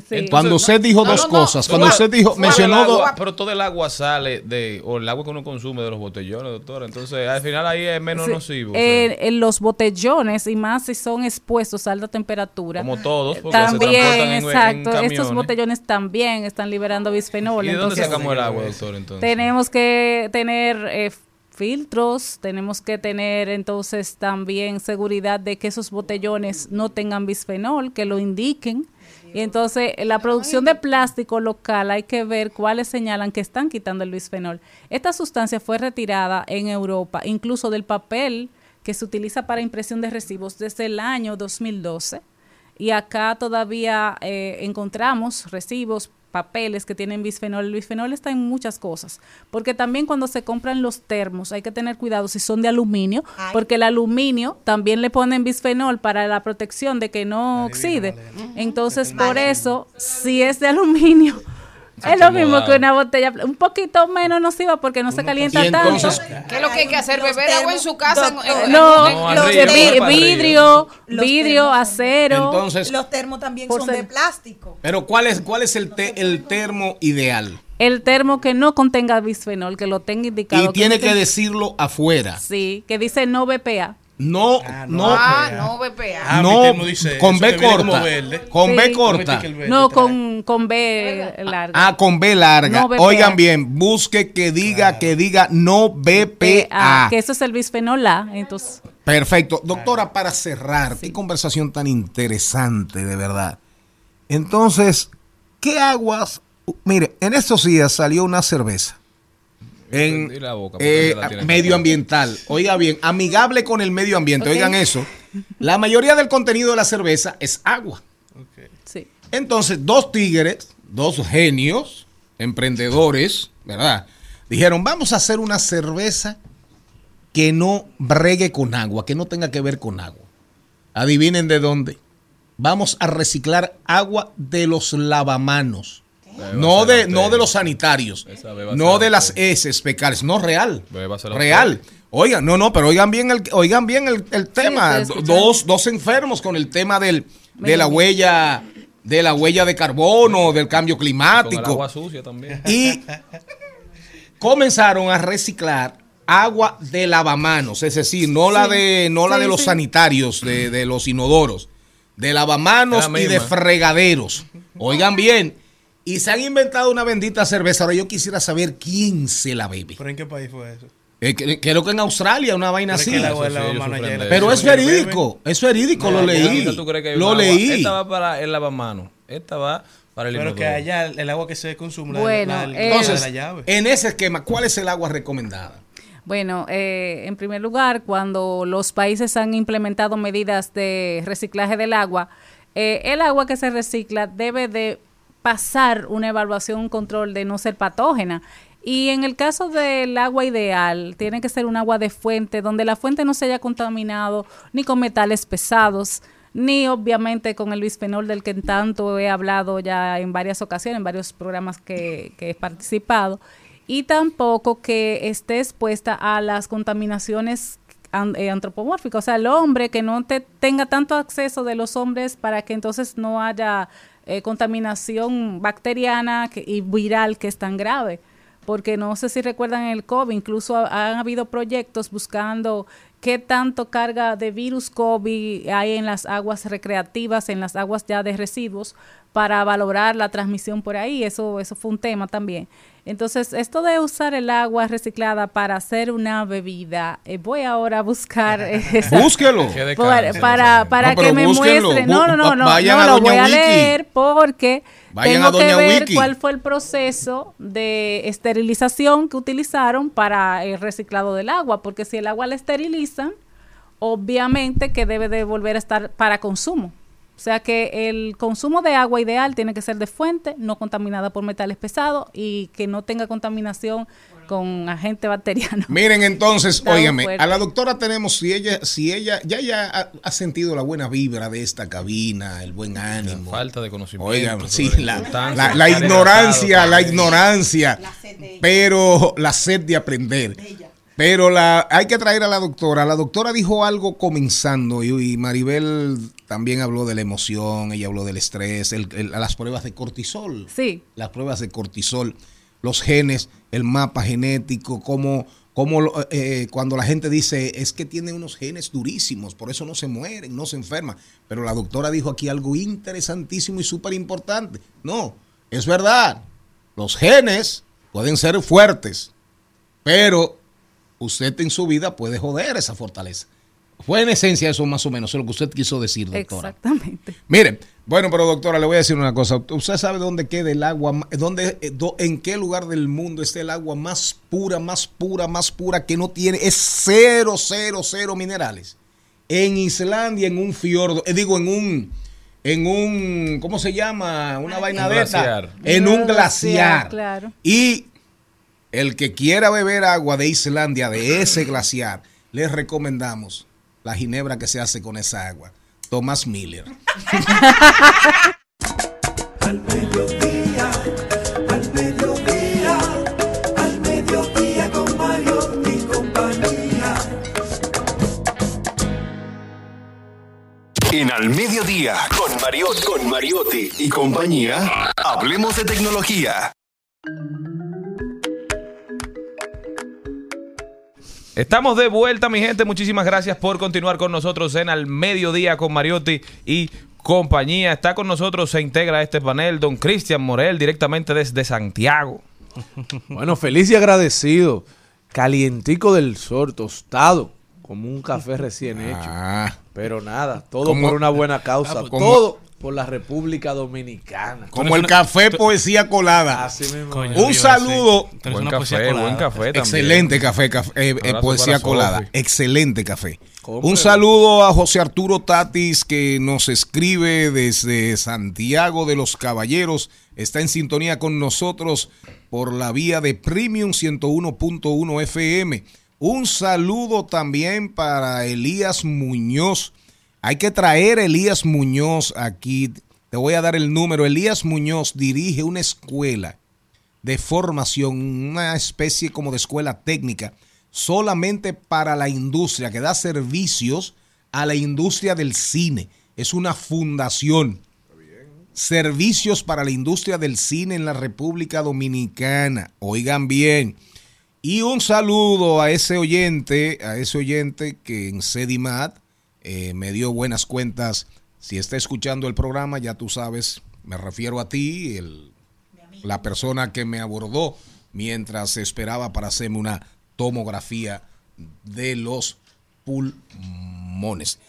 Sí. Cuando usted dijo no, dos no, no, cosas, cuando usted dijo, suave, mencionó Todo el dos, agua- pero todo el agua sale de, o el agua que uno consume de los botellones, doctora. Entonces, al final ahí es menos Sí, nocivo. o sea, eh, en los botellones y más si son expuestos a alta temperatura. como todos, porque se También, transportan en, en exacto. Estos botellones también están liberando bisfenol. ¿Y de dónde entonces, sacamos el agua, doctor, entonces? Tenemos que tener eh, filtros, tenemos que tener entonces también seguridad de que esos botellones no tengan bisfenol, que lo indiquen. Y entonces la producción de plástico local hay que ver cuáles señalan que están quitando el bisfenol. Esta sustancia fue retirada en Europa, incluso del papel que se utiliza para impresión de recibos desde el año 2012. Y acá todavía eh, encontramos recibos, papeles que tienen bisfenol. El bisfenol está en muchas cosas, porque también cuando se compran los termos hay que tener cuidado si son de aluminio, Ay. porque el aluminio también le ponen bisfenol para la protección de que no oxide. Entonces, por eso, si es de aluminio, es lo mismo que una botella, un poquito menos nociva porque no se calienta tanto. ¿Qué es lo que hay que hacer? ¿Beber agua en su casa? en- termos, en- No, los vidrio, vidrio, acero. entonces, Los termos también son ser- de plástico. pero ¿cuál es, cuál es el, te- el termo ideal? el termo que no contenga bisfenol, que lo tenga indicado. Y tiene que dice- decirlo afuera. Sí, que dice no BPA. No, Ah, no, Ah, no, BPA. Ah, mi no, dice con B corta. Con Sí. B corta. No, con, con B larga. Ah, con B larga. No BPA. Oigan bien, busque que diga, que diga no BPA. BPA, que eso es el bisfenol A. Entonces, Perfecto. Doctora, para cerrar, qué conversación tan interesante, de verdad. Entonces, ¿qué aguas? Mire, en estos días salió una cerveza. En, la boca, eh, la medioambiental. Oiga bien, amigable con el medio ambiente. Oigan eso. La mayoría del contenido de la cerveza es agua. sí. Entonces, dos tigres, dos genios, emprendedores, ¿verdad? Dijeron, vamos a hacer una cerveza que no bregue con agua, que no tenga que ver con agua. Adivinen de dónde. Vamos a reciclar agua de los lavamanos. No de, no de los sanitarios. No de la las heces fecales. No real. Real. Oigan, no, no, pero oigan bien el, oigan bien el, el tema. dos, dos enfermos con el tema del, de la huella, de la huella de carbono, del cambio Con el climático. agua sucia también. Y comenzaron a reciclar agua de lavamanos, es decir, no la de, no la Sí, de los sí. sanitarios, de, de los inodoros, de lavamanos La y de fregaderos. Oigan bien, y se han inventado una bendita cerveza. Ahora yo quisiera saber quién se la bebe. ¿Pero en qué país fue eso? Eh, que- creo que en Australia, una vaina así. Eso sí, Pero es verídico, es verídico, lo leí. ¿Tú crees que hay Lo leí. Esta va para el lavamanos. Esta va para el Pero que allá el, agua que se consume, la- Bueno, la, la, eh, Entonces, la llave. en ese esquema, ¿cuál es el agua recomendada? Bueno, eh, en primer lugar, cuando los países han implementado medidas de reciclaje del agua, eh, el agua que se recicla debe de pasar una evaluación, un control de no ser patógena. Y en el caso del agua ideal, tiene que ser un agua de fuente, donde la fuente no se haya contaminado ni con metales pesados, ni obviamente con el bisfenol del que tanto he hablado ya en varias ocasiones, en varios programas que, he participado, y tampoco que esté expuesta a las contaminaciones eh, antropomórficas, o sea, el hombre que no te tenga tanto acceso de los hombres para que entonces no haya eh, contaminación bacteriana que- y viral que es tan grave porque no sé si recuerdan el COVID, incluso ha- han habido proyectos buscando qué tanto carga de virus COVID hay en las aguas recreativas, en las aguas ya de residuos, para valorar la transmisión por ahí. Eso, eso fue un tema también. Entonces, esto de usar el agua reciclada para hacer una bebida, eh, voy ahora a buscar esa- Búsquelo. para, para No, que me búsquenlo. muestre. No, no, no, no, vayan no a lo Doña voy a Wiki. leer porque Vayan tengo a Doña que ver Wiki. cuál fue el proceso de esterilización que utilizaron para el reciclado del agua, porque si el agua la esterilizan, obviamente que debe de volver a estar para consumo. O sea que el consumo de agua ideal tiene que ser de fuente, no contaminada por metales pesados y que no tenga contaminación con agente bacteriano. Miren entonces, óigame, a la doctora tenemos si ella, si ella ya ya ha, ha sentido la buena vibra de esta cabina, el buen ánimo. falta de conocimiento. Oigan, sobre sí, la la, ignorancia, la ignorancia, pero la sed de aprender. Pero la, hay que traer a la doctora. La doctora dijo algo comenzando y, y Maribel también habló de la emoción, ella habló del estrés, el- el- las pruebas de cortisol. Sí. Las pruebas de cortisol, los genes, el mapa genético, cómo, cómo lo- eh, cuando la gente dice es que tiene unos genes durísimos, por eso no se mueren, no se enferman. Pero la doctora dijo aquí algo interesantísimo y súper importante. No, es verdad, los genes pueden ser fuertes, pero usted en su vida puede joder esa fortaleza. Fue en esencia eso más o menos, es lo que usted quiso decir, doctora. Exactamente. Miren, bueno, pero doctora, le voy a decir una cosa. ¿Usted sabe dónde queda el agua? Dónde, eh, ¿En qué lugar del mundo está el agua más pura, más pura, más pura que no tiene? Es cero, cero, cero minerales. En Islandia, en un fiordo, eh, digo, en un, en un, ¿cómo se llama? Una vaina de. En un glaciar. Claro. Y el que quiera beber agua de Islandia, de ese glaciar, les recomendamos la ginebra que se hace con esa agua. Thomas Miller. Al mediodía, al mediodía, al mediodía con Mario y compañía. En Al Mediodía, con Mariotti, con Mariotti y compañía, hablemos de tecnología. Estamos de vuelta, mi gente. Muchísimas gracias por continuar con nosotros en Al Mediodía con Mariotti y compañía. Está con nosotros, se integra a este panel don Cristian Morel, directamente desde Santiago. Bueno, feliz y agradecido. Calientico del sol, tostado, como un café recién hecho. Pero nada, todo Como- por una buena causa. Ah, pues, como- todo por la República Dominicana. Como el café poesía colada. Así mismo. Coño, Un saludo. Buen café, buen café también. Excelente café, café, eh, eh, poesía colada. Sofi. Excelente café. Un saludo a José Arturo Tatis que nos escribe desde Santiago de los Caballeros. Está en sintonía con nosotros por la vía de Premium 101.1 FM. Un saludo también para Elías Muñoz. Hay que traer a Elías Muñoz aquí. Te voy a dar el número. Elías Muñoz dirige una escuela de formación, una especie como de escuela técnica, solamente para la industria, que da servicios a la industria del cine. Es una fundación. Servicios para la industria del cine en la República Dominicana. Oigan bien. Y un saludo a ese oyente, a ese oyente que en Sedimat eh, me dio buenas cuentas. Si está escuchando el programa, ya tú sabes, me refiero a ti, la persona que me abordó mientras esperaba para hacerme una tomografía de los pulmones.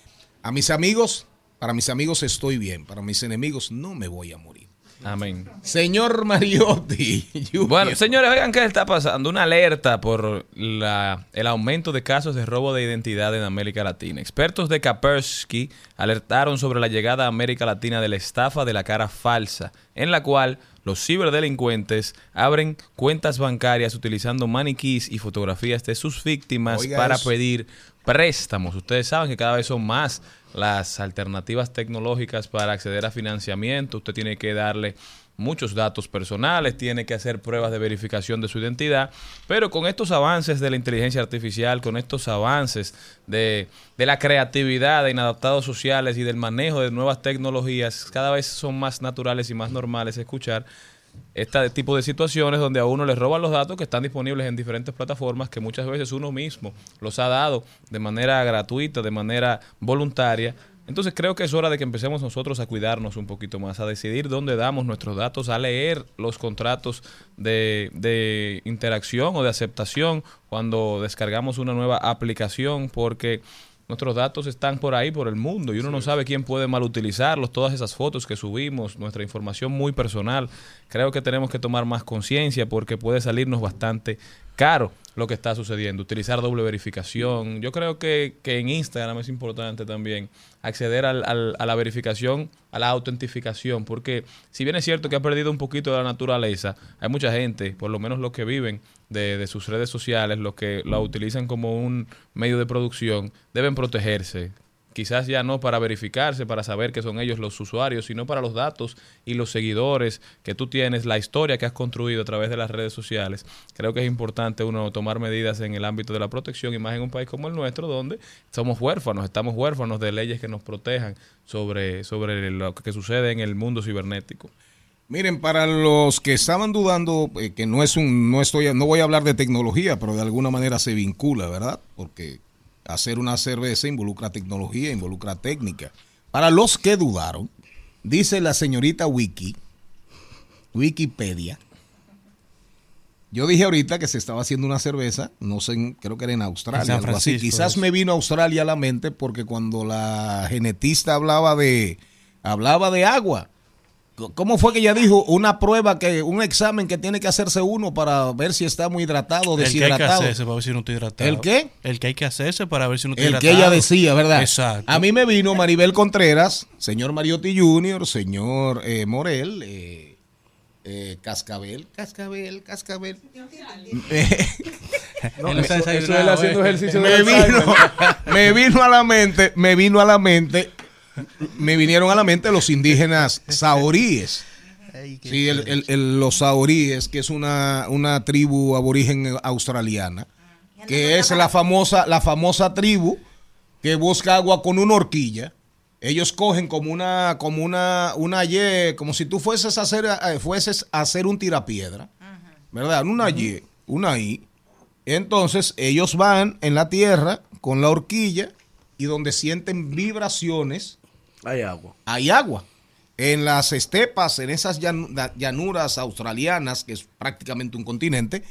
A mis amigos, para mis amigos estoy bien, para mis enemigos no me voy a morir. Amén. Señor Mariotti. Junior. Bueno, señores, oigan qué está pasando. Una alerta por la, el aumento de casos de robo de identidad en América Latina. Expertos de Kaspersky alertaron sobre la llegada a América Latina de la estafa de la cara falsa, en la cual los ciberdelincuentes abren cuentas bancarias utilizando maniquís y fotografías de sus víctimas Oiga para eso. pedir préstamos. Ustedes saben que cada vez son más las alternativas tecnológicas para acceder a financiamiento. Usted tiene que darle muchos datos personales, tiene que hacer pruebas de verificación de su identidad, pero con estos avances de la inteligencia artificial, con estos avances de, de la creatividad, de inadaptados sociales y del manejo de nuevas tecnologías, cada vez son más naturales y más normales escuchar este tipo de situaciones donde a uno le roban los datos que están disponibles en diferentes plataformas que muchas veces uno mismo los ha dado de manera gratuita, de manera voluntaria. Entonces creo que es hora de que empecemos nosotros a cuidarnos un poquito más, a decidir dónde damos nuestros datos, a leer los contratos de, de interacción o de aceptación cuando descargamos una nueva aplicación, porque Nuestros datos están por ahí, por el mundo, y uno no sabe quién puede mal utilizarlos. Todas esas fotos que subimos, nuestra información muy personal, creo que tenemos que tomar más conciencia porque puede salirnos bastante caro lo que está sucediendo. Utilizar doble verificación. Yo creo que, que en Instagram es importante también acceder al- al- a la verificación, a la autentificación, porque si bien es cierto que ha perdido un poquito de la naturaleza, hay mucha gente, por lo menos los que viven de, de sus redes sociales, los que la utilizan como un medio de producción, deben protegerse. Quizás ya no para verificarse, para saber que son ellos los usuarios, sino para los datos y los seguidores que tú tienes, la historia que has construido a través de las redes sociales. Creo que es importante uno tomar medidas en el ámbito de la protección y más en un país como el nuestro, donde somos huérfanos, estamos huérfanos de leyes que nos protejan sobre, sobre lo que sucede en el mundo cibernético. Miren, para los que estaban dudando, eh, que no es un, no estoy, no voy a hablar de tecnología, pero de alguna manera se vincula, ¿verdad? Porque hacer una cerveza involucra tecnología, involucra técnica. Para los que dudaron, dice la señorita Wiki, Wikipedia. Yo dije ahorita que se estaba haciendo una cerveza, no sé, creo que era en Australia, algo así. Quizás me vino Australia a la mente porque cuando la genetista hablaba de hablaba de agua, ¿Cómo fue que ella dijo una prueba que un examen que tiene que hacerse uno para ver si está muy hidratado o El que hay que deshidratado? hacerse para ver si no está hidratado. ¿El qué? El que hay que hacerse para ver si no está El hidratado. que ella decía, ¿verdad? Exacto. A mí me vino Maribel Contreras, señor Mariotti Jr., señor eh, Morel, eh, eh, Cascabel, Cascabel, Cascabel. No, eso- eso es él haciendo ejercicio me de vino, Alzheimer. me vino a la mente, me vino a la mente, me vinieron a la mente los indígenas saoríes. Sí, el- el- el- los saoríes, que es una, una tribu aborigen australiana, que es la famosa, la famosa tribu que busca agua con una horquilla. Ellos cogen como una, como una, una ye, como si tú fueses a hacer, eh, fueses a hacer un tirapiedra, ¿verdad? Una ye, una i. Entonces ellos van en la tierra con la horquilla y donde sienten vibraciones hay agua. Hay agua. En las estepas, en esas llan- llanuras australianas, que es prácticamente un continente,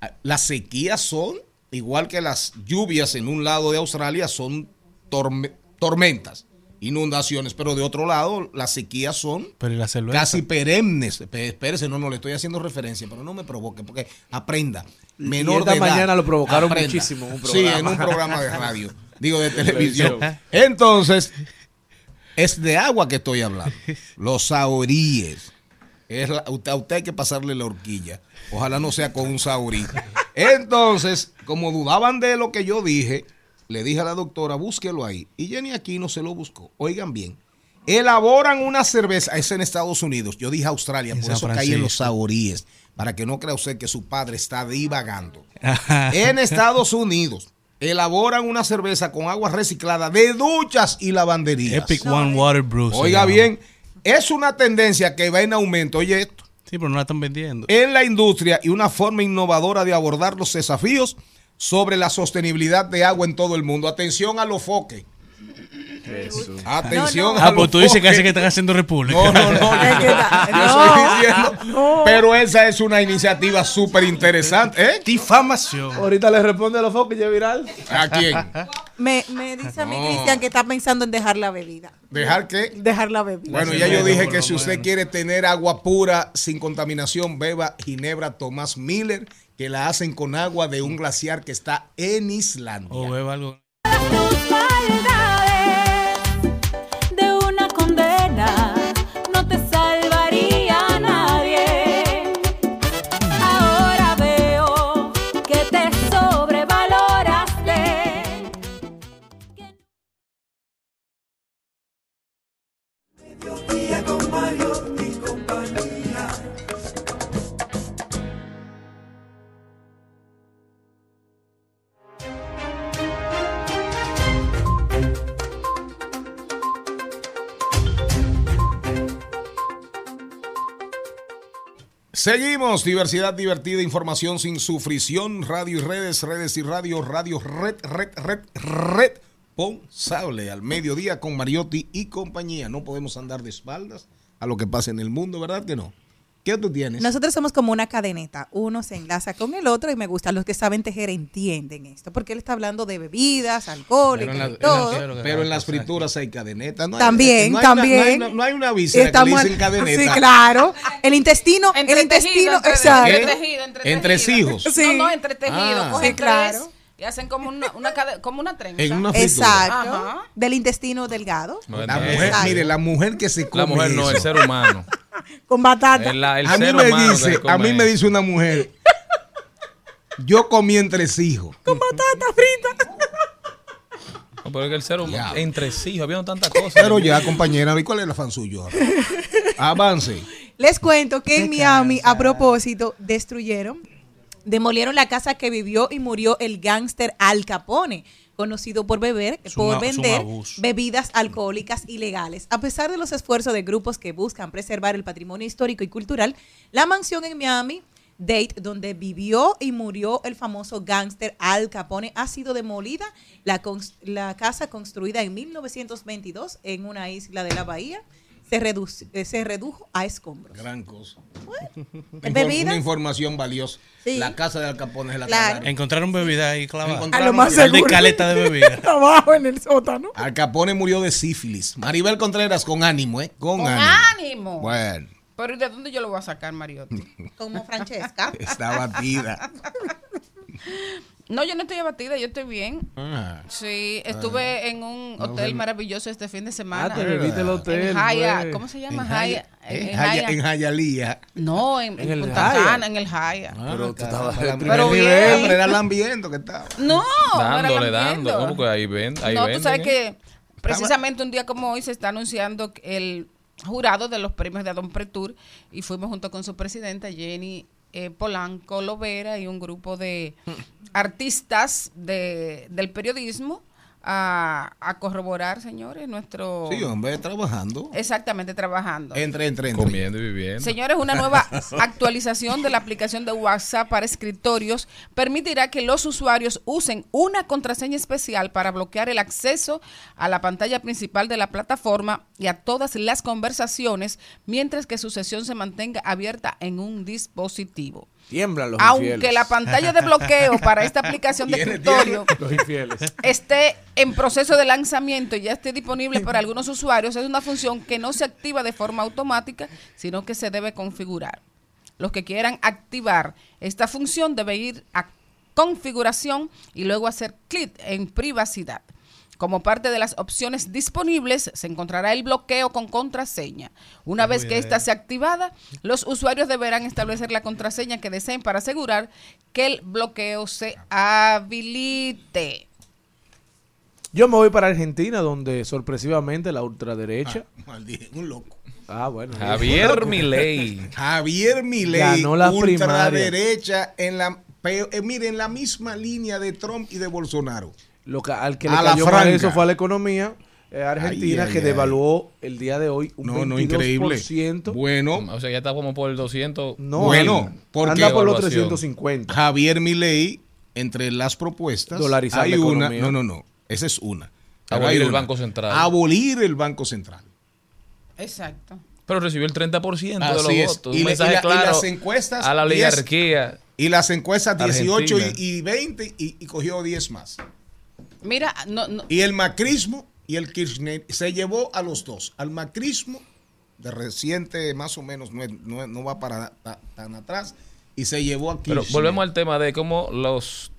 ah, las sequías son, igual que las lluvias en un lado de Australia, son torme- tormentas, inundaciones, pero de otro lado, las sequías son casi perennes. Pe- Espérese, no, no le estoy haciendo referencia, pero no me provoque, porque aprenda. Y Menor esta de edad, mañana lo provocaron aprenda. muchísimo en un Sí, en un programa de radio, digo de. Televisión. Entonces, es de agua que estoy hablando. Los saoríes. Es la- usted- a usted hay que pasarle la horquilla. Ojalá no sea con un saurí. Entonces, como dudaban de lo que yo dije, le dije a la doctora, búsquelo ahí. Y Jenny Aquino se lo buscó. Oigan bien. Elaboran una cerveza, es en Estados Unidos. Yo dije Australia, En por San eso caí en los saoríes. Para que no crea usted que su padre está divagando. en Estados Unidos elaboran una cerveza con agua reciclada de duchas y lavanderías. Epic One Water Brew. Oiga bien, es una tendencia que va en aumento. Oye esto. Sí, pero no la están vendiendo. En la industria y una forma innovadora de abordar los desafíos sobre la sostenibilidad de agua en todo el mundo. Atención a los foques. Atención a Ah, pues tú dices que hace que están haciendo república. No, no, no. Yo no, estoy diciendo. Pero esa es una iniciativa súper interesante. ¿eh? Difamación. Ahorita le responde a los focos y ya es viral. ¿A quién? Me, me dice a mí, No. Cristian, que está pensando en dejar la bebida. ¿Dejar qué? Dejar la bebida. Bueno, ya yo dije que si usted quiere tener agua pura, sin contaminación, beba Ginebra Tomás Miller, que la hacen con agua de un glaciar que está en Islandia. O beba algo. Seguimos, diversidad divertida, información sin sufrición, radio y redes, redes y radio, radio red, red, red, red, responsable al mediodía con Mariotti y compañía. No podemos andar de espaldas a lo que pasa en el mundo, ¿verdad que no? ¿Qué tú tienes? Nosotros somos como una cadeneta. Uno se enlaza con el otro y me gusta. Los que saben tejer entienden esto. Porque él está hablando de bebidas, alcohólicas Pero en, y la- todo. en la- pero en las frituras hay cadenetas. No hay- También, no hay una- también. no hay una- no hay una que Estamos le en- dicen cadeneta. Sí, claro. El intestino, el intestino, exacto. Entretejido, entretejido. Entresijos. No, no, entretejido. Ah. Cogen Sí, claro. Y hacen como una, como una trenza. En una. Exacto. Ajá. Del intestino delgado. La mujer, Exacto. mire, la mujer que se come La mujer no, eso. el ser humano. Con batata. El- el a mí me dice, a mí me dice una mujer, yo comí entresijos. Con batata frita. No, pero es que el ser humano, entre sí, había tantas cosas. Pero ya, compañera, ¿y cuál es el afán suyo? Avance. Les cuento que en Miami, a propósito, destruyeron, demolieron la casa que vivió y murió el gángster Al Capone, conocido por beber, por vender bebidas alcohólicas ilegales. A pesar de los esfuerzos de grupos que buscan preservar el patrimonio histórico y cultural, la mansión en Miami Date, donde vivió y murió el famoso gángster Al Capone, ha sido demolida. La, la casa construida en 1922 en una isla de la bahía se, reduce- eh, se redujo a escombros. Gran cosa. ¿Bebidas? Una información valiosa. Sí. La casa de Al Capone es la Claro. Encontraron bebida ahí clavada. A lo más Par de seguro. caleta de bebida. Abajo en el sótano. Al Capone murió de sífilis. Maribel Contreras con ánimo, ¿eh? Con, Con ánimo. ánimo. Bueno, Pero ¿y de dónde yo lo voy a sacar, Mariotti? Como Francesca. está batida. No, yo no estoy abatida, yo estoy bien. Ah. Sí, estuve en un hotel maravilloso este fin de semana. Ah, te bebiste el hotel, En Haya, güey. ¿cómo se llama? En Jaya- Haya. en Jaya- en Jayalía. No, en, En en el Punta Haya. Cana, en el Haya. Ah, Pero tú estabas en primer Pero bien. nivel. Pero era lambiendo que estaba. No, no era Dándole, dando. No, porque ahí ven, ahí no, tú venden, sabes ¿eh? que precisamente un día como hoy se está anunciando que el jurado de los premios de Adon Pretur y fuimos junto con su presidenta Jenny eh, Polanco Lovera y un grupo de artistas de, del periodismo a, a corroborar, señores, nuestro... Sí, hombre, trabajando. Exactamente, trabajando. Entre, entre, entre. Comiendo y viviendo. Señores, una nueva actualización de la aplicación de WhatsApp para escritorios permitirá que los usuarios usen una contraseña especial para bloquear el acceso a la pantalla principal de la plataforma y a todas las conversaciones mientras que su sesión se mantenga abierta en un dispositivo. Tiemblan los Aunque infieles. la pantalla de bloqueo para esta aplicación de escritorio esté en proceso de lanzamiento y ya esté disponible para algunos usuarios, es una función que no se activa de forma automática, sino que se debe configurar. Los que quieran activar esta función deben ir a configuración y luego hacer clic en privacidad. Como parte de las opciones disponibles, se encontrará el bloqueo con contraseña. Una vez que esta sea activada, los usuarios deberán establecer la contraseña que deseen para asegurar que el bloqueo se habilite. Yo me voy para Argentina, donde sorpresivamente la ultraderecha. Maldito, un loco. Ah, bueno. Javier Milei. Javier Milei, Ganó la primaria. ultraderecha, en la, eh, mire, en la misma línea de Trump y de Bolsonaro. Lo que, al que le A la cayó mal franca. eso fue a la economía eh, argentina, Ay, ay, que ay. devaluó el día de hoy un No, no, 22%. increíble. Bueno, O sea, ya está como por el 200. No, Bueno, porque anda por los evaluación. 350. Javier Milei, entre las propuestas, Dolarizar hay la una. economía. No, no, no. Esa es una. Pero Abolir el una. Banco Central. Abolir el Banco Central. Exacto. Pero recibió el 30% de los Así es. votos. Y, Un le- y la- y claro las encuestas. a la 10, oligarquía. Y las encuestas 18 y, y 20 y, y cogió 10 más. Mira, no, no, Y el macrismo y el Kirchner se llevó a los dos. Al macrismo, de reciente más o menos, no, no no va para ta- tan atrás, y se llevó a Pero volvemos al tema de cómo los,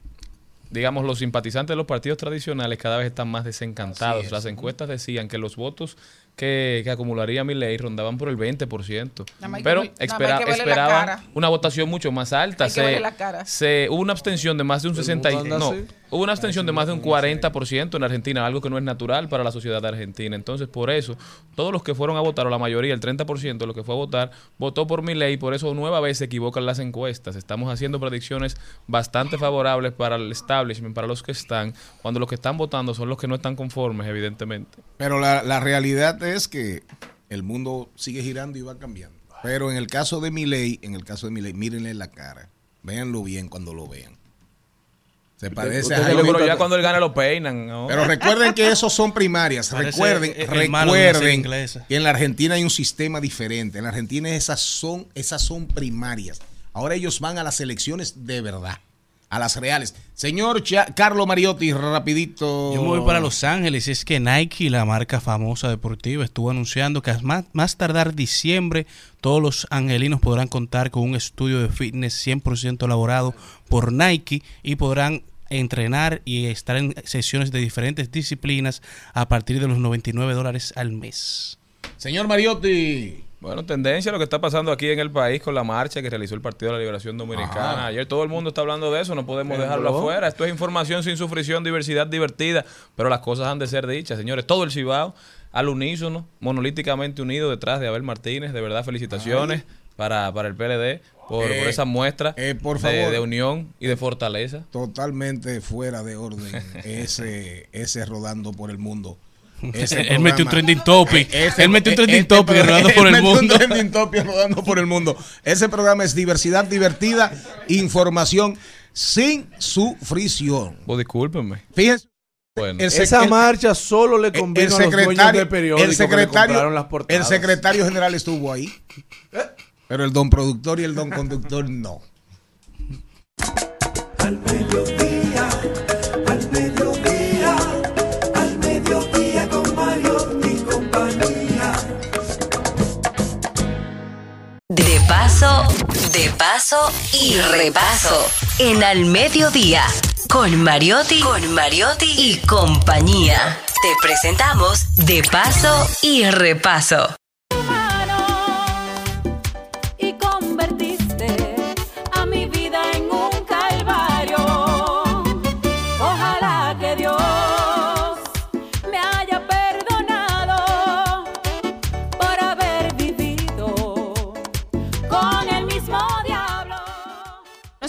digamos, los simpatizantes de los partidos tradicionales cada vez están más desencantados. Es. Las encuestas decían que los votos que, que acumularía mi ley rondaban por el 20%. Nada más hay que Pero espera- que esperaban una votación mucho más alta. Se, cara. se- hubo una abstención de más de un El 60 y- no, así. Hubo una abstención de más de un 40% en Argentina, algo que no es natural para la sociedad argentina. Entonces, por eso, todos los que fueron a votar, o la mayoría, el 30% de los que fue a votar, votó por mi ley. Por eso, nueva vez se equivocan las encuestas. Estamos haciendo predicciones bastante favorables para el establishment, para los que están, cuando los que están votando son los que no están conformes, evidentemente. Pero la, la realidad es que el mundo sigue girando y va cambiando. Pero en el caso de Milei, en el caso de Milei, mírenle la cara. Véanlo bien cuando lo vean. Se parece a Jaime pero ya cuando él gana lo peinan. ¿no? Pero recuerden que esos son primarias. Parece Recuerden, recuerden que en la Argentina hay un sistema diferente. En la Argentina esas son, esas son primarias. Ahora ellos van a las elecciones de verdad, a las reales. Señor Cha- Carlo Mariotti, rapidito. Yo me voy para Los Ángeles es que Nike, la marca famosa deportiva, estuvo anunciando que más, más tardar diciembre todos los angelinos podrán contar con un estudio de fitness 100% elaborado por Nike y podrán entrenar y estar en sesiones de diferentes disciplinas a partir de los 99 dólares al mes. Señor Mariotti. Bueno, tendencia a lo que está pasando aquí en el país con la marcha que realizó el Partido de la Liberación Dominicana. Ajá. Ayer todo el mundo está hablando de eso, no podemos dejarlo afuera. Esto es información sin sufrición, diversidad divertida, pero las cosas han de ser dichas, señores. Todo el Cibao al unísono, monolíticamente unido detrás de Abel Martínez. De verdad, felicitaciones para, para el PLD por, Eh, por esa muestra eh, por de- favor. de unión y de fortaleza. Totalmente fuera de orden ese, ese rodando por el mundo. Él metió un trending topic. Él metió un trending este topic programa- rodando por él el metió un mundo. trending topic rodando por el mundo. Ese programa es diversidad divertida, información sin sufrición. Pues discúlpenme. Fíjense. Bueno. El Esa el- marcha solo le convino a los dueños del periódico el que le secretario, compraron las el secretario general estuvo ahí. Pero el don productor y el don conductor no. Al mediodía, al mediodía, al mediodía con Mario y compañía. De paso, de paso y repaso. En Al Mediodía, con Mariotti, con Mariotti y compañía. Te presentamos De paso y repaso.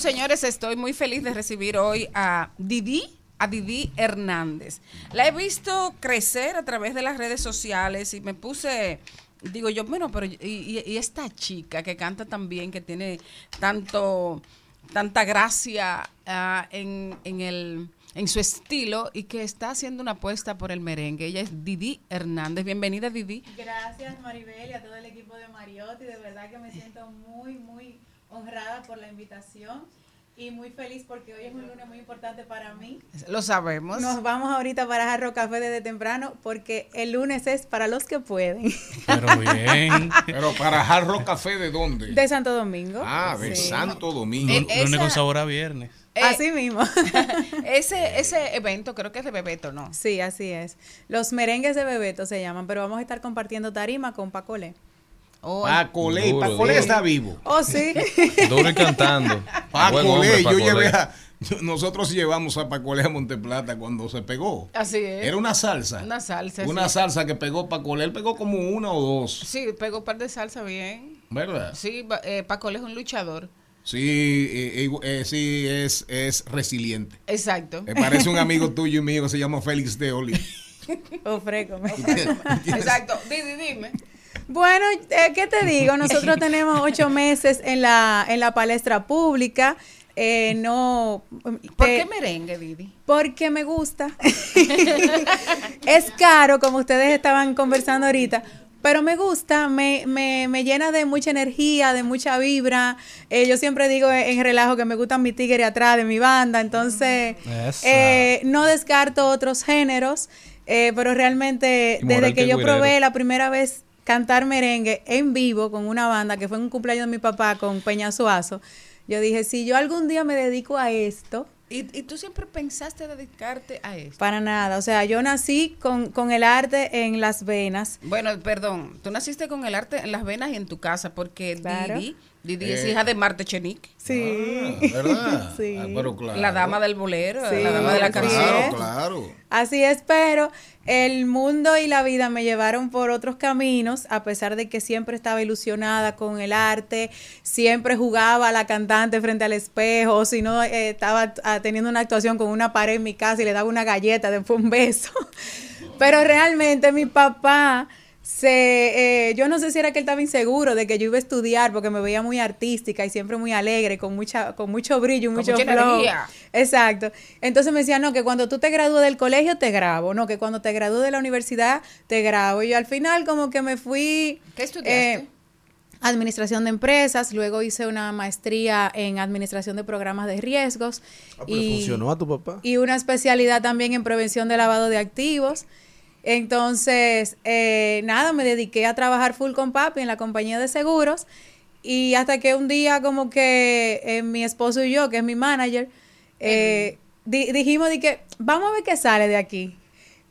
Señores, estoy muy feliz de recibir hoy a Didi, a Didi Hernández. La he visto crecer a través de las redes sociales y me puse, digo yo, bueno, pero y, esta chica que canta tan bien, que tiene tanto, tanta gracia ah, en, en el en su estilo y que está haciendo una apuesta por el merengue. Ella es Didi Hernández. Bienvenida, Didi. Gracias Maribel y a todo el equipo de Mariotti. De verdad que me siento muy, muy honrada por la invitación y muy feliz porque hoy es un lunes muy importante para mí. Lo sabemos. Nos vamos ahorita para Jarro Café desde temprano porque el lunes es para los que pueden. Pero bien. Pero para Hard Rock Café, ¿de dónde? De Santo Domingo. Ah, de Sí. Santo Domingo. Eh, Lunes con sabor a viernes. Eh, Así mismo. Ese, ese evento creo que es de Bebeto, ¿no? Sí, así es. Los merengues de Bebeto se llaman, pero vamos a estar compartiendo tarima con Pacolé. Oh, Pacolé, Duro, Pacolé duro. está vivo. Oh, sí. Duro y cantando. Pacolé, hombre, yo llevé a, nosotros llevamos a Pacolé a Monteplata cuando se pegó. Así es. Era una salsa. Una salsa. Una sí. salsa que pegó Pacolé. Él pegó como una o dos, Sí, pegó un par de salsa bien. ¿verdad? Sí, eh, Paco es un luchador. Sí, eh, eh, eh, sí, es, es resiliente. Exacto. Me parece un amigo tuyo y mío, se llama Félix de Oli. Ofrécome. Exacto. Didi, dime. Bueno, eh, ¿qué te digo? Nosotros tenemos ocho meses en la, en la palestra pública. Eh, no. ¿Por te- qué merengue, Didi? Porque me gusta. es caro, como ustedes estaban conversando ahorita. Pero me gusta, me, me, me llena de mucha energía, de mucha vibra. Eh, yo siempre digo en, en relajo que me gustan mis tigres atrás de mi banda. Entonces, eh, no descarto otros géneros. eh, pero realmente, desde que yo probé la primera vez cantar merengue en vivo con una banda, que fue en un cumpleaños de mi papá con Peña Suazo, yo dije, si yo algún día me dedico a esto, ¿Y, y tú siempre pensaste dedicarte a esto? para nada. O sea, yo nací con, con el arte en las venas. Bueno, perdón, tú naciste con el arte en las venas y en tu casa, porque Claro. Didi, Didi es Eh. hija de Marte Chenique, Sí. ¿Verdad? Sí. Ah, pero claro. la dama del bolero, Sí, la dama de la canción. Claro, es. claro. Así es, pero el mundo y la vida me llevaron por otros caminos, a pesar de que siempre estaba ilusionada con el arte, siempre jugaba a la cantante frente al espejo, o si no, eh, estaba ah, teniendo una actuación con una pared en mi casa y le daba una galleta, después un beso. Pero realmente mi papá se, eh, yo no sé si era que él estaba inseguro de que yo iba a estudiar porque me veía muy artística y siempre muy alegre, con mucha, con mucho brillo, y Con mucho mucha flow. energía. Exacto. Entonces me decía, no, que cuando tú te gradúes del colegio te grabo, no, que cuando te gradúes de la universidad te grabo. Y al final como que me fui... ¿Qué estudiaste? eh, Administración de empresas, luego hice una maestría en administración de programas de riesgos Ah, pero funcionó a tu papá. y una especialidad también en prevención de lavado de activos. Entonces, eh, nada, me dediqué a trabajar full con papi en la compañía de seguros y hasta que un día como que eh, mi esposo y yo, que es mi manager, eh, di- dijimos de que vamos a ver qué sale de aquí.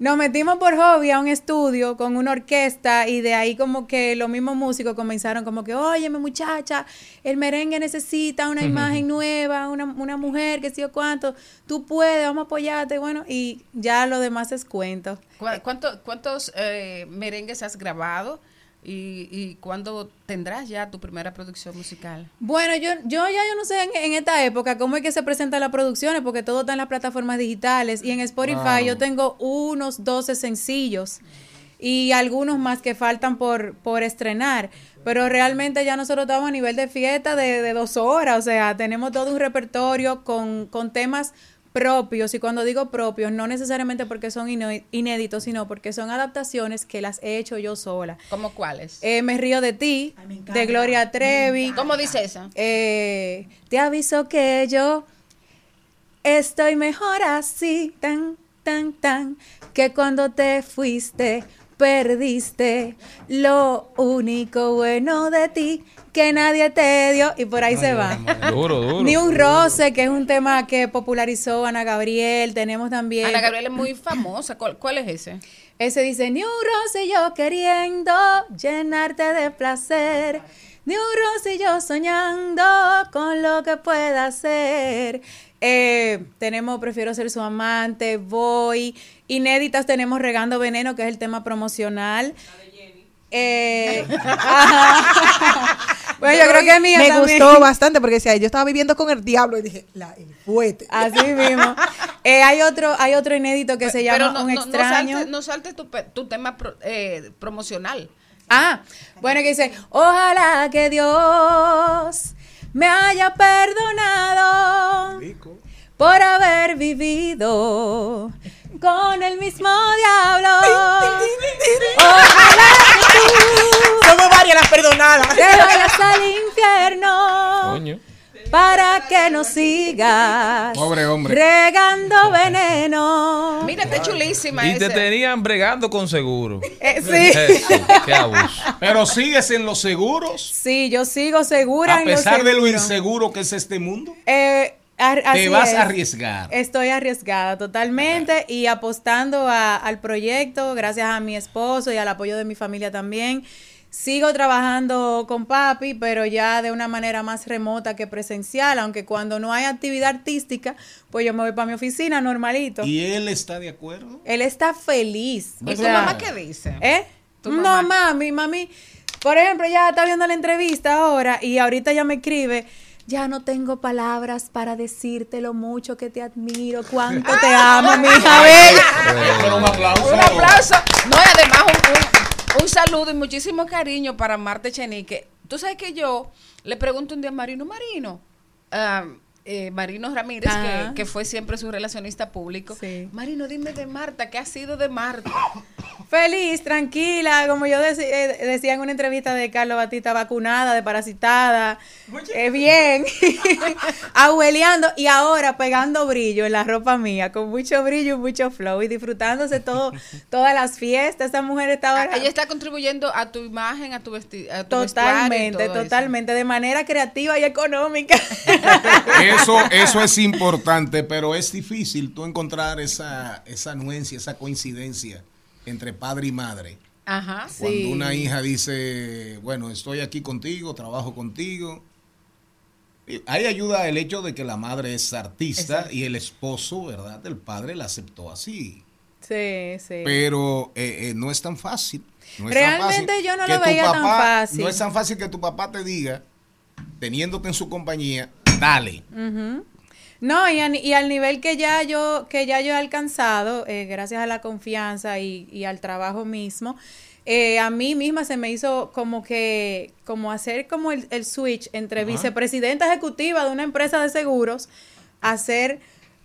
Nos metimos por hobby a un estudio con una orquesta y de ahí como que los mismos músicos comenzaron como que, óyeme muchacha, el merengue necesita una imagen nueva, una, una mujer, que sé yo cuánto, tú puedes, vamos a apoyarte, bueno, y ya lo demás es cuento. ¿Cu- cuánto- ¿Cuántos eh, merengues has grabado? ¿Y, y cuándo tendrás ya tu primera producción musical? Bueno, yo, yo ya yo no sé en, en esta época cómo es que se presentan las producciones, porque todo está en las plataformas digitales y en Spotify Wow. yo tengo unos 12 sencillos y algunos más que faltan por, por estrenar. Pero realmente ya nosotros estamos a nivel de fiesta de, de dos horas, o sea, tenemos todo un repertorio con, con temas propios y cuando digo propios no necesariamente porque son inéditos sino porque son adaptaciones que las he hecho yo sola ¿Cómo cuáles? Eh, me río de ti de Gloria Trevi ¿Cómo dice esa? eh, te aviso que yo estoy mejor así, tan, tan, tan, que cuando te fuiste, perdiste lo único bueno de ti que nadie te dio y por ahí se va. Duro, duro. Ni un roce, que es un tema que popularizó Ana Gabriel, tenemos también... Ana Gabriel es muy famosa. ¿Cuál, cuál es ese? Ese dice, ni un roce yo queriendo llenarte de placer, ni un yo soñando con lo que pueda hacer. Eh, tenemos Prefiero ser su amante, Voy. Inéditas tenemos Regando Veneno, que es el tema promocional. Eh, bueno, yo creo que mía Me también. gustó bastante porque decía, yo estaba viviendo con el diablo y dije, la, el fuete. Así mismo. Eh, hay otro, hay otro inédito que se llama Pero no, Un no- no extraño. salte, no salte tu, pe- tu tema pro- eh, promocional. Ah, bueno, que dice, ojalá que Dios me haya perdonado por haber vivido con el mismo diablo. Ojalá que tú Somos varias las perdonadas. te vayas al infierno Coño. Para que no sigas Pobre hombre. regando veneno. Mira, está chulísima Y te tenían bregando con seguro. Eh, sí. Jesús, qué abuso. Pero sigues en los seguros. Sí, yo sigo segura A en lo pesar de lo seguro. inseguro que es este mundo. Eh, así Te vas es. a arriesgar. Estoy arriesgada totalmente y apostando a- al proyecto, gracias a mi esposo y al apoyo de mi familia también. Sigo trabajando con papi, pero ya de una manera más remota que presencial, aunque cuando no hay actividad artística, pues yo me voy para mi oficina normalito. ¿Y él está de acuerdo? Él está feliz. ¿Y o tu sea, mamá qué dice? ¿Eh? ¿Tu no, mamá? mami, mami. Por ejemplo, ya está viendo la entrevista ahora y ahorita ya me escribe. Ya no tengo palabras para decirte lo mucho que te admiro, cuánto te amo, mi hija bella. Un aplauso. Un aplauso. No, y además un, un- saludo y muchísimo cariño para Marta Chenique. Tú sabes que yo le pregunto un día a Marino Marino, ah, eh, Marino Ramírez, Ajá. que, que fue siempre su relacionista público. Sí. Marino, dime de Marta, ¿qué ha sido de Marta? Feliz, tranquila, como yo eh, decía en una entrevista de Carlos Batista, vacunada, desparasitada, eh, bien, abueleando y ahora pegando brillo en la ropa mía, con mucho brillo y mucho flow y disfrutándose todo, todas las fiestas. Esa mujer está ahora Ah, Ella está contribuyendo a tu imagen, a tu vestido. totalmente, totalmente, de manera creativa y económica. Eso, eso es importante, pero es difícil tú encontrar esa, esa anuencia, esa coincidencia entre padre y madre. Ajá. Cuando Sí. una hija dice, bueno, estoy aquí contigo, trabajo contigo. Ahí ayuda el hecho de que la madre es artista y el esposo, ¿verdad? El padre la aceptó así. Sí, sí. Pero eh, eh, no es tan fácil. No es tan Realmente fácil yo no lo veía tan fácil. No es tan fácil que tu papá te diga, teniéndote en su compañía, dale. No, y, a ni- y al nivel que ya yo, que ya yo he alcanzado, eh, gracias a la confianza y, y al trabajo mismo, eh, a mí misma se me hizo como que, como hacer como el, el switch entre vicepresidenta ejecutiva de una empresa de seguros a ser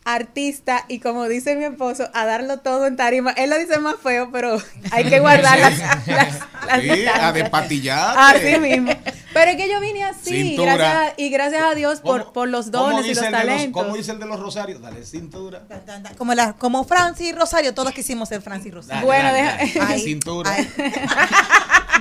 artista y como dice mi esposo, a darlo todo en tarima. Él lo dice más feo, pero hay que guardar las, las, las Sí, a despatillarte. Así mismo. Pero es que yo vine así, Cintura. gracias a- y gracias a Dios por, ¿Cómo- por los dones y los de los- talentos. ¿Cómo dice el de los rosarios? Dale cintura. Como, la, como Francis Rosario, todos quisimos ser Francis Rosario. Dale, Bueno, dale, deja- dale. Ay, cintura. ay.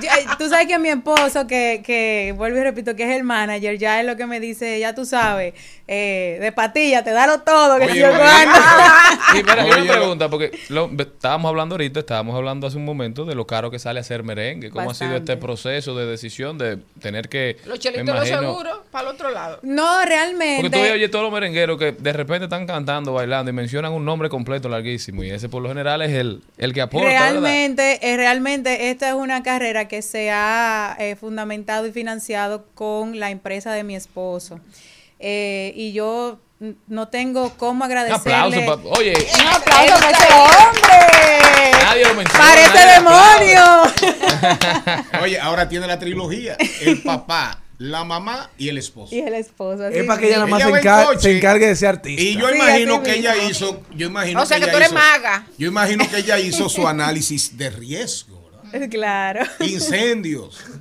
Eh, tú sabes que mi esposo, que, que vuelvo y repito, que es el manager, ya es lo que me dice, ya tú sabes, eh, de patilla, te dalo todo, que Oye, yo oye. Sí, pero hay Oye, una pregunta, porque lo- estábamos hablando ahorita, estábamos hablando hace un momento de lo caro que sale hacer merengue. ¿Cómo ha sido este proceso de decisión de tener que. Los chelitos los seguros para el otro lado. No, realmente. Porque tú ves, oye, todos los merengueros que de repente están cantando, bailando y mencionan un nombre completo larguísimo. Y ese por lo general es el, el que aporta. Realmente, eh, realmente esta es una carrera que se ha eh, fundamentado y financiado con la empresa de mi esposo. Eh, y yo no tengo cómo Un agradecerle. aplauso. pa- oye, Un aplauso para ese hombre. nadie lo menciona. ¡Parece demonio! Oye, ahora tiene la trilogía. El papá, la mamá y el esposo. y el esposo. así Es para que ella nada más se, encar- encargue de ser artista. Y yo Sí, imagino que ella hizo, yo imagino O sea que tú eres hizo- maga. Yo imagino que ella hizo su análisis de riesgo. Claro. Incendios.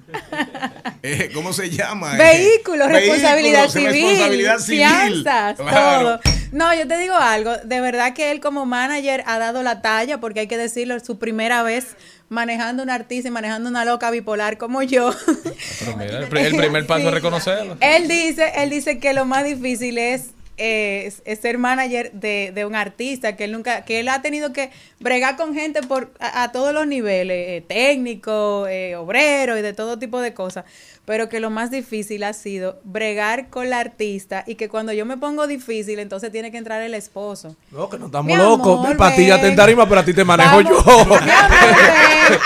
Eh, ¿Cómo se llama? Vehículos, Vehículos, responsabilidad civil, responsabilidad civil. fianzas, Claro. todo. No, yo te digo algo, de verdad que él como manager ha dado la talla, porque hay que decirlo, su primera vez manejando una artista y manejando una loca bipolar como yo. Pero mira, el, pri- el primer paso es reconocerlo. él dice, él dice que lo más difícil es, eh, es- ser manager de, de un artista, que él nunca, que él ha tenido que bregar con gente por a, a todos los niveles, eh, técnico, eh, obrero y de todo tipo de cosas. Pero que lo más difícil ha sido bregar con la artista y que cuando yo me pongo difícil, entonces tiene que entrar el esposo. No, que no estamos Mi locos. amor, De patilla te tarima, pero a ti te manejo Vamos. yo. Mi amor, ven.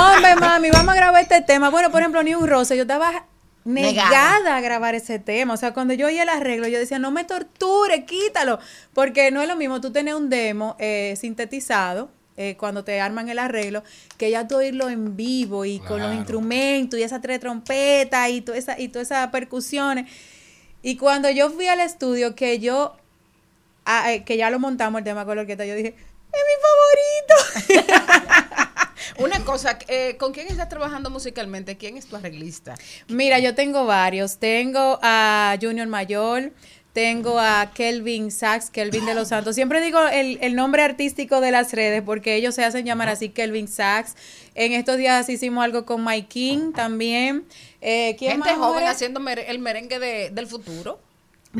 Hombre, mami, vamos a grabar este tema. Bueno, por ejemplo, ni un roce. Yo estaba negada, Negada. a grabar ese tema. O sea, cuando yo oía el arreglo, yo decía, no me torture, quítalo. Porque no es lo mismo tú tener un demo eh, sintetizado. eh, cuando te arman el arreglo, que ya tú oírlo en vivo y con los instrumentos y esas tres trompetas y todas esa, y esas percusiones. Y cuando yo fui al estudio, que yo, ah, eh, que ya lo montamos el tema con la orquesta, yo dije, es mi favorito. Una cosa, eh, ¿con quién estás trabajando musicalmente? ¿Quién es tu arreglista? Mira, yo tengo varios. Tengo a Junior Mayor, tengo a Kelvin Sachs, Kelvin de los Santos. Siempre digo el, el nombre artístico de las redes porque ellos se hacen llamar así, Kelvin Sachs. En estos días hicimos algo con Mike King también. Eh, ¿quién Gente más, joven haciendo el merengue de- del futuro.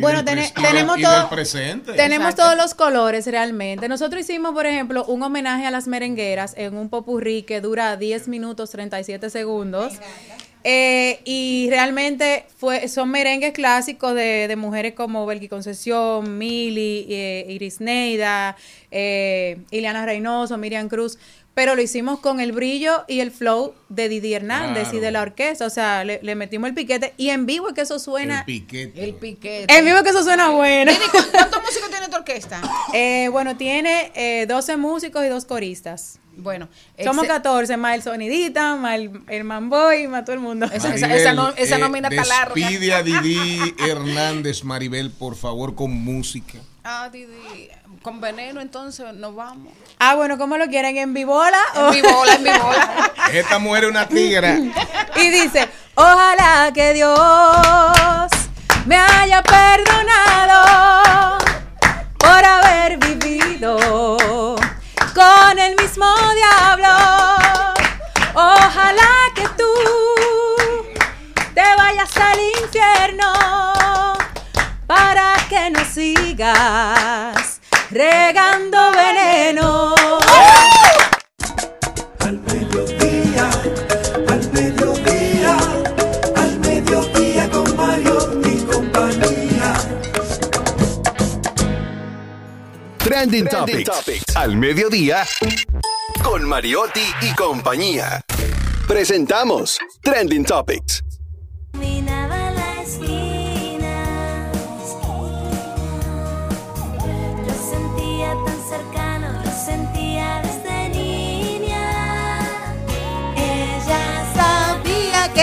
Bueno, tenemos todo. presente. Tenemos Exacto. todos los colores realmente. Nosotros hicimos, por ejemplo, un homenaje a las merengueras en un popurrí que dura 10 minutos 37 segundos. Eh, y realmente fue, son merengues clásicos de, de mujeres como Belki Concesión, Mili, eh, Iris Neida, eh, Ileana Reynoso, Miriam Cruz. Pero lo hicimos con el brillo y el flow de Didi Hernández y de la orquesta. O sea, le, le metimos el piquete. Y en vivo es que eso suena. El piquete. El piquete. En vivo es que eso suena bueno. Didi, ¿cu- ¿Cuántos músicos tiene tu orquesta? Eh, bueno, tiene eh, 12 músicos y dos coristas. Bueno, Somos exe- 14, más el sonidita, más el, el manboy, más todo el mundo. Esa- Maribel, esa no- esa eh, nómina está larga. Despide a Didi Hernández, Maribel, por favor, con música. Ah, Didi, con veneno entonces nos vamos. Ah, bueno, ¿cómo lo quieren? ¿En vivola? En vivola, en vivola. Esta mujer es una tigra. Y dice, ojalá que Dios me haya perdonado por haber vivido con el mismo diablo. Ojalá que tú te vayas al infierno para que no sigas regando veneno. Al mediodía, al mediodía, al mediodía con Mario y compañía. Trending, Topics. Al mediodía. Con Mariotti y compañía. Presentamos Trending Topics.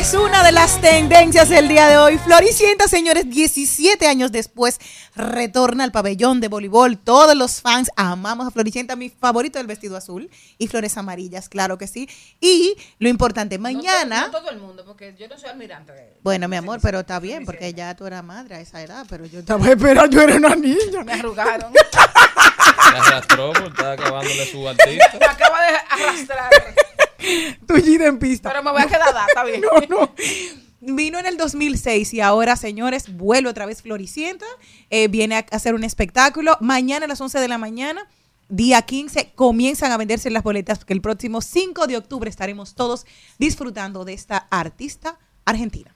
Es una de las tendencias del día de hoy. Floricienta, señores, 17 años después, retorna al pabellón de voleibol. Todos los fans amamos a Floricienta, mi favorito el vestido azul y flores amarillas, claro que sí. Y lo importante, mañana... No, todo el mundo, porque yo no soy almirante. de- Bueno, mi amor, pero está bien, porque ya tú eras madre a esa edad, pero yo estaba esperando, yo era una niña. Me arrugaron. Se arrastró por estar acabándole su artista. Me acaba de arrastrar. Tullida en pista. Pero me voy a quedar, está bien. No, no. Vino en el 2006 y ahora, señores, vuelve otra vez Floricienta. Eh, viene a hacer un espectáculo. Mañana a las 11 de la mañana, día 15, comienzan a venderse las boletas porque el próximo 5 de octubre estaremos todos disfrutando de esta artista argentina.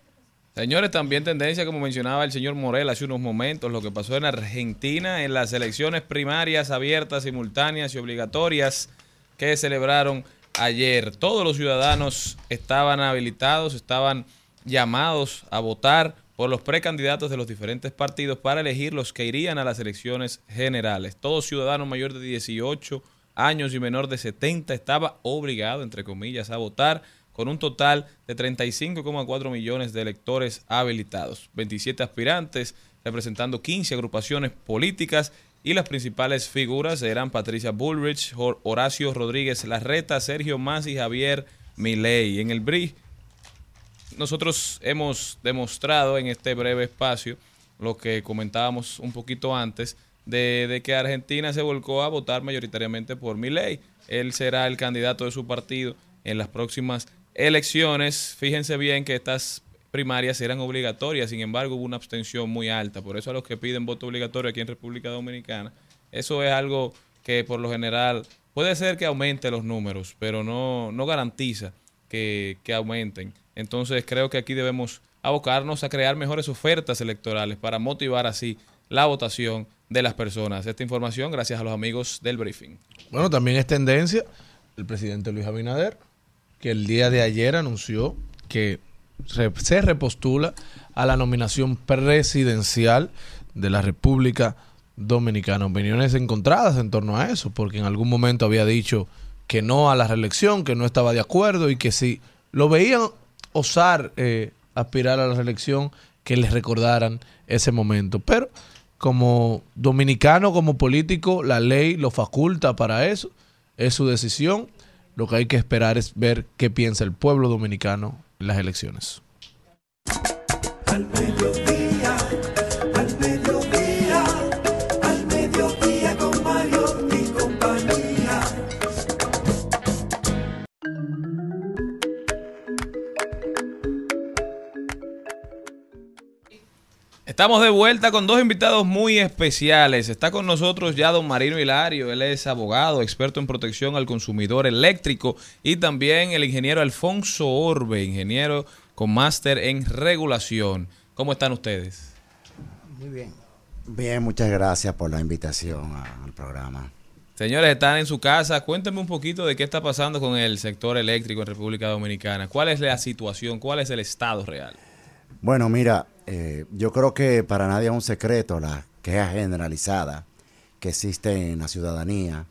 Señores, también tendencia, como mencionaba el señor Morel hace unos momentos, lo que pasó en Argentina en las elecciones primarias abiertas, simultáneas y obligatorias que celebraron ayer. Todos los ciudadanos estaban habilitados, estaban llamados a votar por los precandidatos de los diferentes partidos para elegir los que irían a las elecciones generales. Todo ciudadano mayor de 18 años y menor de 70 estaba obligado, entre comillas, a votar con un total de 35,4 millones de electores habilitados, 27 aspirantes representando 15 agrupaciones políticas y las principales figuras eran Patricia Bullrich, Hor- Horacio Rodríguez Larreta, Sergio Masi y Javier Milei. En el BRI nosotros hemos demostrado en este breve espacio lo que comentábamos un poquito antes de, de que Argentina se volcó a votar mayoritariamente por Milei. Él será el candidato de su partido en las próximas elecciones. Fíjense bien que estas primarias eran obligatorias, sin embargo hubo una abstención muy alta. Por eso a los que piden voto obligatorio aquí en República Dominicana, eso es algo que por lo general puede ser que aumente los números, pero no, no garantiza que, que aumenten. Entonces creo que aquí debemos abocarnos a crear mejores ofertas electorales para motivar así la votación de las personas. Esta información gracias a los amigos del briefing. Bueno, también es tendencia el presidente Luis Abinader, que el día de ayer anunció que se repostula a la nominación presidencial de la República Dominicana. Opiniones encontradas en torno a eso, porque en algún momento había dicho que no a la reelección, que no estaba de acuerdo y que si lo veían osar eh, aspirar a la reelección, que les recordaran ese momento. Pero como dominicano, como político, la ley lo faculta para eso, es su decisión. Lo que hay que esperar es ver qué piensa el pueblo dominicano las elecciones. Estamos de vuelta con dos invitados muy especiales. Está con nosotros ya don Marino Hilario. Él es abogado, experto en protección al consumidor eléctrico. Y también el ingeniero Alfonso Orbe, ingeniero con máster en regulación. ¿Cómo están ustedes? Muy bien. Bien, muchas gracias por la invitación a- al programa. Señores, están en su casa. Cuéntenme un poquito de qué está pasando con el sector eléctrico en República Dominicana. ¿Cuál es la situación? ¿Cuál es el estado real? Bueno, mira, eh, yo creo que para nadie es un secreto la queja generalizada que existe en la ciudadanía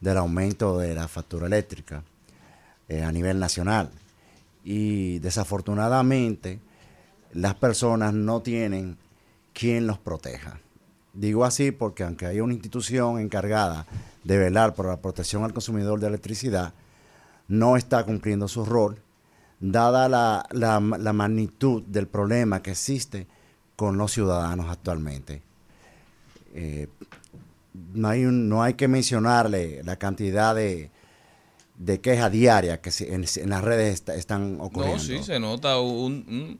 del aumento de la factura eléctrica eh, a nivel nacional. Y desafortunadamente las personas no tienen quien los proteja. Digo así porque aunque hay una institución encargada de velar por la protección al consumidor de electricidad, no está cumpliendo su rol, dada la, la- la magnitud del problema que existe con los ciudadanos actualmente. Eh, no, hay un- no hay que mencionarle la cantidad de, de quejas diarias que en, en las redes está- están ocurriendo. No, sí, se nota un- un-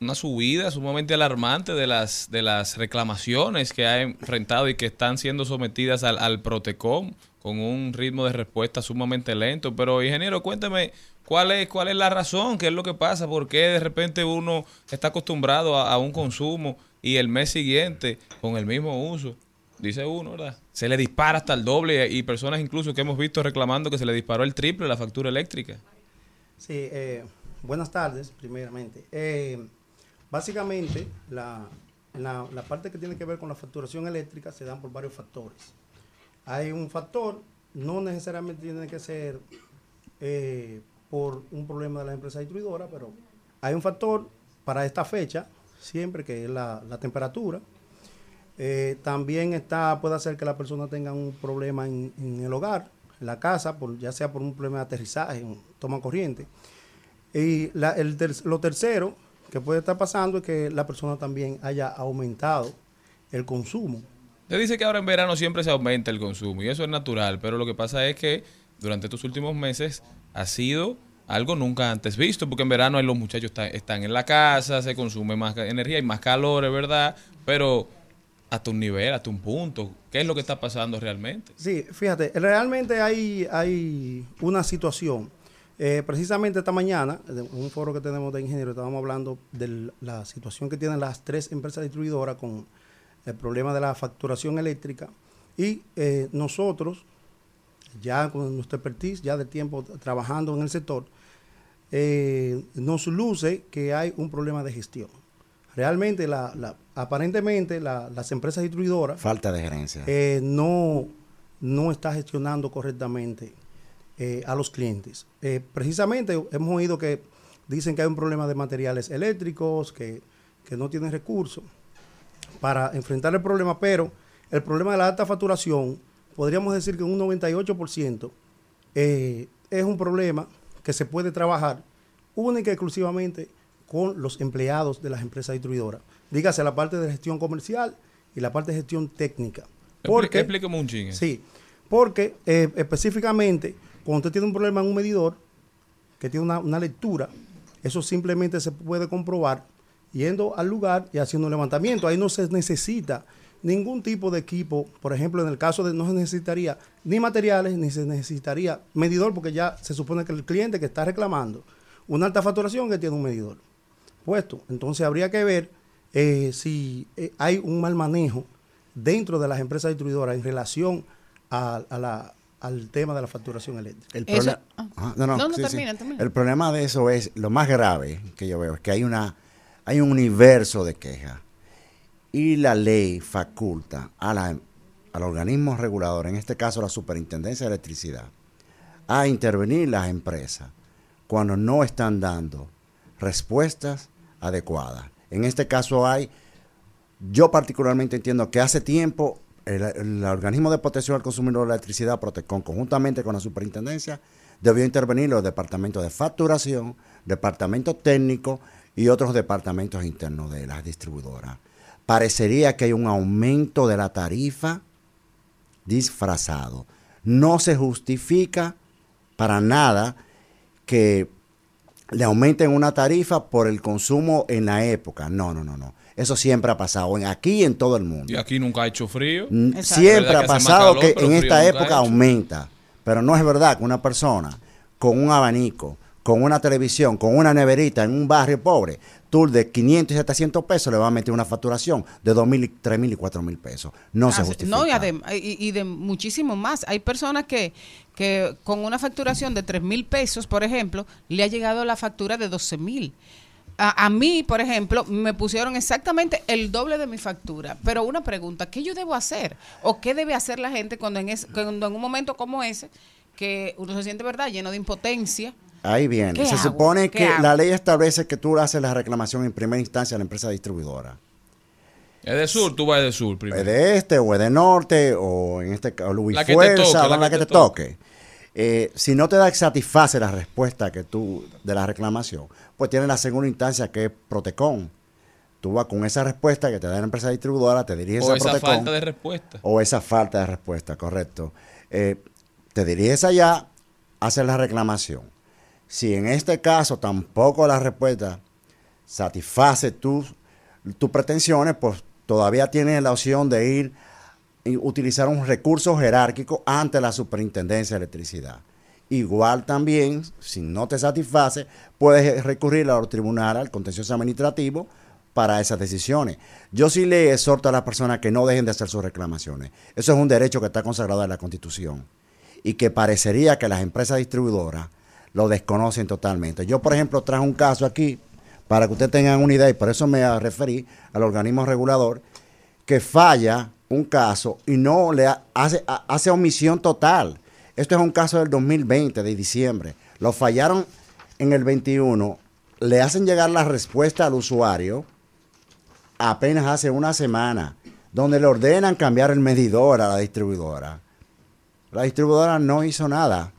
una subida sumamente alarmante de las, de las reclamaciones que ha enfrentado y que están siendo sometidas al, al Protecom con un ritmo de respuesta sumamente lento. Pero, ingeniero, cuéntame, ¿cuál es, cuál es la razón? ¿Qué es lo que pasa? ¿Por qué de repente uno está acostumbrado a, a un consumo y el mes siguiente, con el mismo uso, dice uno, ¿verdad? Se le dispara hasta el doble y personas incluso que hemos visto reclamando que se le disparó el triple la factura eléctrica. Sí, eh, buenas tardes, primeramente. Eh, básicamente, la, la, la parte que tiene que ver con la facturación eléctrica se dan por varios factores. Hay un factor, no necesariamente tiene que ser eh, por un problema de la empresa distribuidora, pero hay un factor para esta fecha, siempre que es la, temperatura. Eh, también está, puede hacer que la persona tenga un problema en, el hogar, en la casa, ya sea por un problema de aterrizaje, un toma corriente. Y lo tercero que puede estar pasando es que la persona también haya aumentado el consumo. Usted dice que ahora en verano siempre se aumenta el consumo y eso es natural, pero lo que pasa es que durante estos últimos meses ha sido algo nunca antes visto, porque en verano los muchachos está- están en la casa, se consume más energía y más calor, es verdad, pero hasta un nivel, hasta un punto. ¿Qué es lo que está pasando realmente? Sí, fíjate, realmente hay, hay una situación. Eh, precisamente esta mañana, en un foro que tenemos de ingenieros, estábamos hablando de la situación que tienen las tres empresas distribuidoras con el problema de la facturación eléctrica. Y eh, nosotros, ya con nuestro expertise, ya de tiempo trabajando en el sector, eh, nos luce que hay un problema de gestión. Realmente, la, la- aparentemente, la- las empresas distribuidoras Falta de gerencia. eh, no, no está gestionando correctamente a los clientes. Precisamente hemos oído que dicen que hay un problema de materiales eléctricos, que, que no tienen recursos para enfrentar el problema, pero el problema de la alta facturación, podríamos decir que un 98% eh, es un problema que se puede trabajar única y exclusivamente con los empleados de las empresas distribuidoras. Dígase la parte de gestión comercial y la parte de gestión técnica. Porque, Explíqueme un chingue. Sí, porque eh, específicamente cuando usted tiene un problema en un medidor que tiene una, una lectura, eso simplemente se puede comprobar yendo al lugar y haciendo un levantamiento. Ahí no se necesita ningún tipo de equipo. Por ejemplo, en el caso de no se necesitaría ni materiales ni se necesitaría medidor porque ya se supone que el cliente que está reclamando una alta facturación que tiene un medidor puesto. Entonces habría que ver eh, si eh, hay un mal manejo dentro de las empresas distribuidoras en relación a, a la- al tema de la facturación eléctrica. El proble- Ajá, no, no, No, no, sí, sí. termina, termina. El problema de eso es, lo más grave que yo veo, es que hay una hay un universo de quejas y la ley faculta a la, al organismo regulador, en este caso la Superintendencia de Electricidad, a intervenir las empresas cuando no están dando respuestas adecuadas. En este caso hay, yo particularmente entiendo que hace tiempo el, organismo de protección al consumidor de electricidad, Protecon, conjuntamente con la superintendencia, debió intervenir los departamentos de facturación, departamento técnico y otros departamentos internos de las distribuidoras. Parecería que hay un aumento de la tarifa disfrazado. No se justifica para nada que le aumenten una tarifa por el consumo en la época. No, no, no, no. Eso siempre ha pasado en aquí y en todo el mundo. Y aquí nunca ha hecho frío. Mm, Siempre ha pasado calor, que en esta época aumenta. Pero no es verdad que una persona con un abanico, con una televisión, con una neverita en un barrio pobre, tú de 500 y 700 pesos le vas a meter una facturación de 2 mil, 3 mil y 4 mil pesos. No se Ah, justifica. No, y, y- y de muchísimo más. Hay personas que, que con una facturación de 3 mil pesos, por ejemplo, le ha llegado la factura de 12 mil. A, a mí, por ejemplo, me pusieron exactamente el doble de mi factura. Pero una pregunta, ¿qué yo debo hacer? ¿O qué debe hacer la gente cuando en, es- cuando en un momento como ese, que uno se siente, ¿verdad?, lleno de impotencia. Ahí viene. ¿Qué Se hago? supone ¿Qué que hago? la ley establece que tú haces la reclamación en primera instancia a la empresa distribuidora. Es de sur, tú vas de sur primero. Es de este o es de norte o en este caso Luis La que te Fuerza, toque, o la la, que que, te te toque. Eh, si no te da satisface la respuesta que tú de la reclamación, pues tienes la segunda instancia que es Protecon. Tú vas con esa respuesta que te da la empresa distribuidora, te diriges O a esa Protecon. falta de respuesta. O esa falta de respuesta, correcto. Eh, te diriges allá, haces la reclamación. Si en este caso tampoco la respuesta satisface tus, pretensiones, pues todavía tienes la opción de ir y utilizar un recurso jerárquico ante la superintendencia de electricidad. Igual también, si no te satisface, puedes recurrir al tribunal, al contencioso administrativo, para esas decisiones. Yo sí le exhorto a las personas que no dejen de hacer sus reclamaciones. Eso es un derecho que está consagrado en la Constitución y que parecería que las empresas distribuidoras lo desconocen totalmente. Yo, por ejemplo, traje un caso aquí para que ustedes tengan una idea y por eso me referí al organismo regulador que falla un caso y no le ha- hace, ha- hace omisión total. Esto es un caso del 2020, de diciembre. Lo fallaron en el 21 le hacen llegar la respuesta al usuario apenas hace una semana, donde le ordenan cambiar el medidor a la distribuidora. La distribuidora no hizo nada.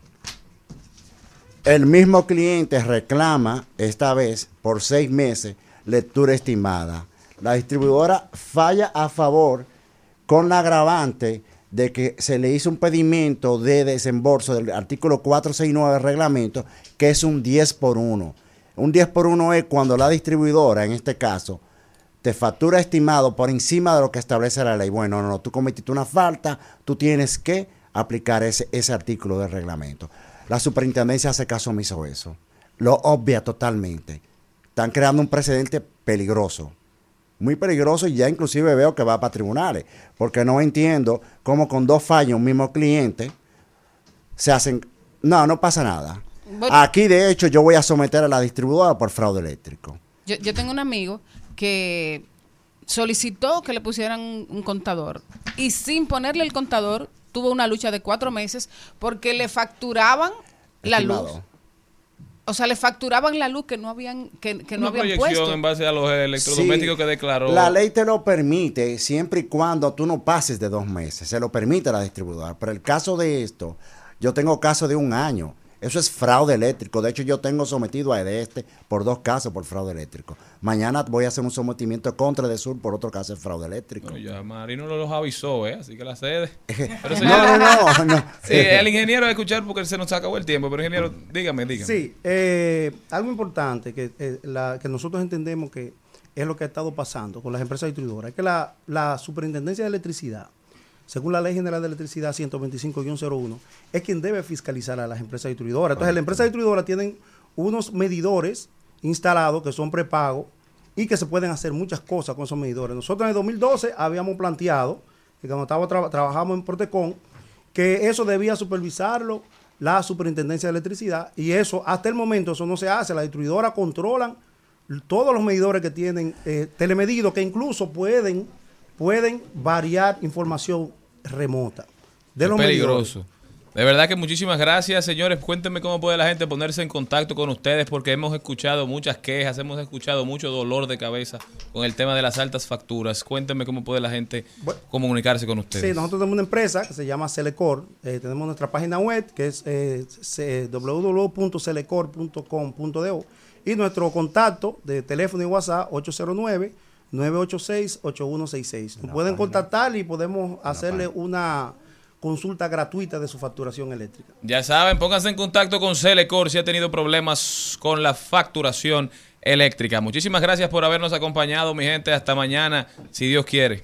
El mismo cliente reclama, esta vez, por seis meses, lectura estimada. La distribuidora falla a favor con la agravante de que se le hizo un pedimento de desembolso del artículo 469 del reglamento, que es un 10 por 1. Un 10 por 1 es cuando la distribuidora, en este caso, te factura estimado por encima de lo que establece la ley. Bueno, no, no, tú cometiste una falta, tú tienes que aplicar ese, ese artículo del reglamento. La superintendencia hace caso omiso de eso. Lo obvia totalmente. Están creando un precedente peligroso. Muy peligroso y ya inclusive veo que va para tribunales. Porque no entiendo cómo con dos fallos un mismo cliente se hacen... No, no pasa nada. Bueno. Aquí de hecho yo voy a someter a la distribuidora por fraude eléctrico. Yo, yo tengo un amigo que solicitó que le pusieran un, un contador y sin ponerle el contador tuvo una lucha de cuatro meses porque le facturaban la luz. O sea, le facturaban la luz que no habían que, que no Una habían proyección puesto. en base a los electrodomésticos Sí, que declaró. La ley te lo permite siempre y cuando tú no pases de dos meses. Se lo permite la distribuidora. Pero el caso de esto, yo tengo caso de un año. Eso es fraude eléctrico. De hecho, yo tengo sometido a este por dos casos por fraude eléctrico. Mañana voy a hacer un sometimiento contra de Sur por otro caso de fraude eléctrico. Bueno, ya Marino los avisó, ¿eh? Así que la sede. Pero, No, no, no, no. Sí, el ingeniero va a escuchar porque se nos acabó el tiempo. Pero ingeniero, dígame, dígame. Sí, eh, algo importante que, eh, la- que nosotros entendemos que es lo que ha estado pasando con las empresas distribuidoras, es que la, la Superintendencia de Electricidad, según la Ley General de Electricidad 125-01, es quien debe fiscalizar a las empresas distribuidoras. Entonces, las empresas distribuidoras tienen unos medidores instalados que son prepago y que se pueden hacer muchas cosas con esos medidores. Nosotros en el 2012 habíamos planteado, que cuando estaba tra- trabajamos en Protecon, que eso debía supervisarlo la Superintendencia de Electricidad y eso hasta el momento eso no se hace. Las distribuidoras controlan todos los medidores que tienen eh, telemedidos que incluso pueden, pueden variar información remota de los peligroso. De verdad que muchísimas gracias, señores. Cuéntenme cómo puede la gente ponerse en contacto con ustedes, porque hemos escuchado muchas quejas, hemos escuchado mucho dolor de cabeza con el tema de las altas facturas. Cuéntenme cómo puede la gente comunicarse con ustedes. Sí, nosotros tenemos una empresa que se llama Celecor. Eh, tenemos nuestra página web que es eh, y nuestro contacto de teléfono y WhatsApp 809-986-8166. Nos pueden contactar y podemos hacerle una consulta gratuita de su facturación eléctrica. Ya saben, pónganse en contacto con Celecor si ha tenido problemas con la facturación eléctrica. Muchísimas gracias por habernos acompañado, mi gente. Hasta mañana, si Dios quiere.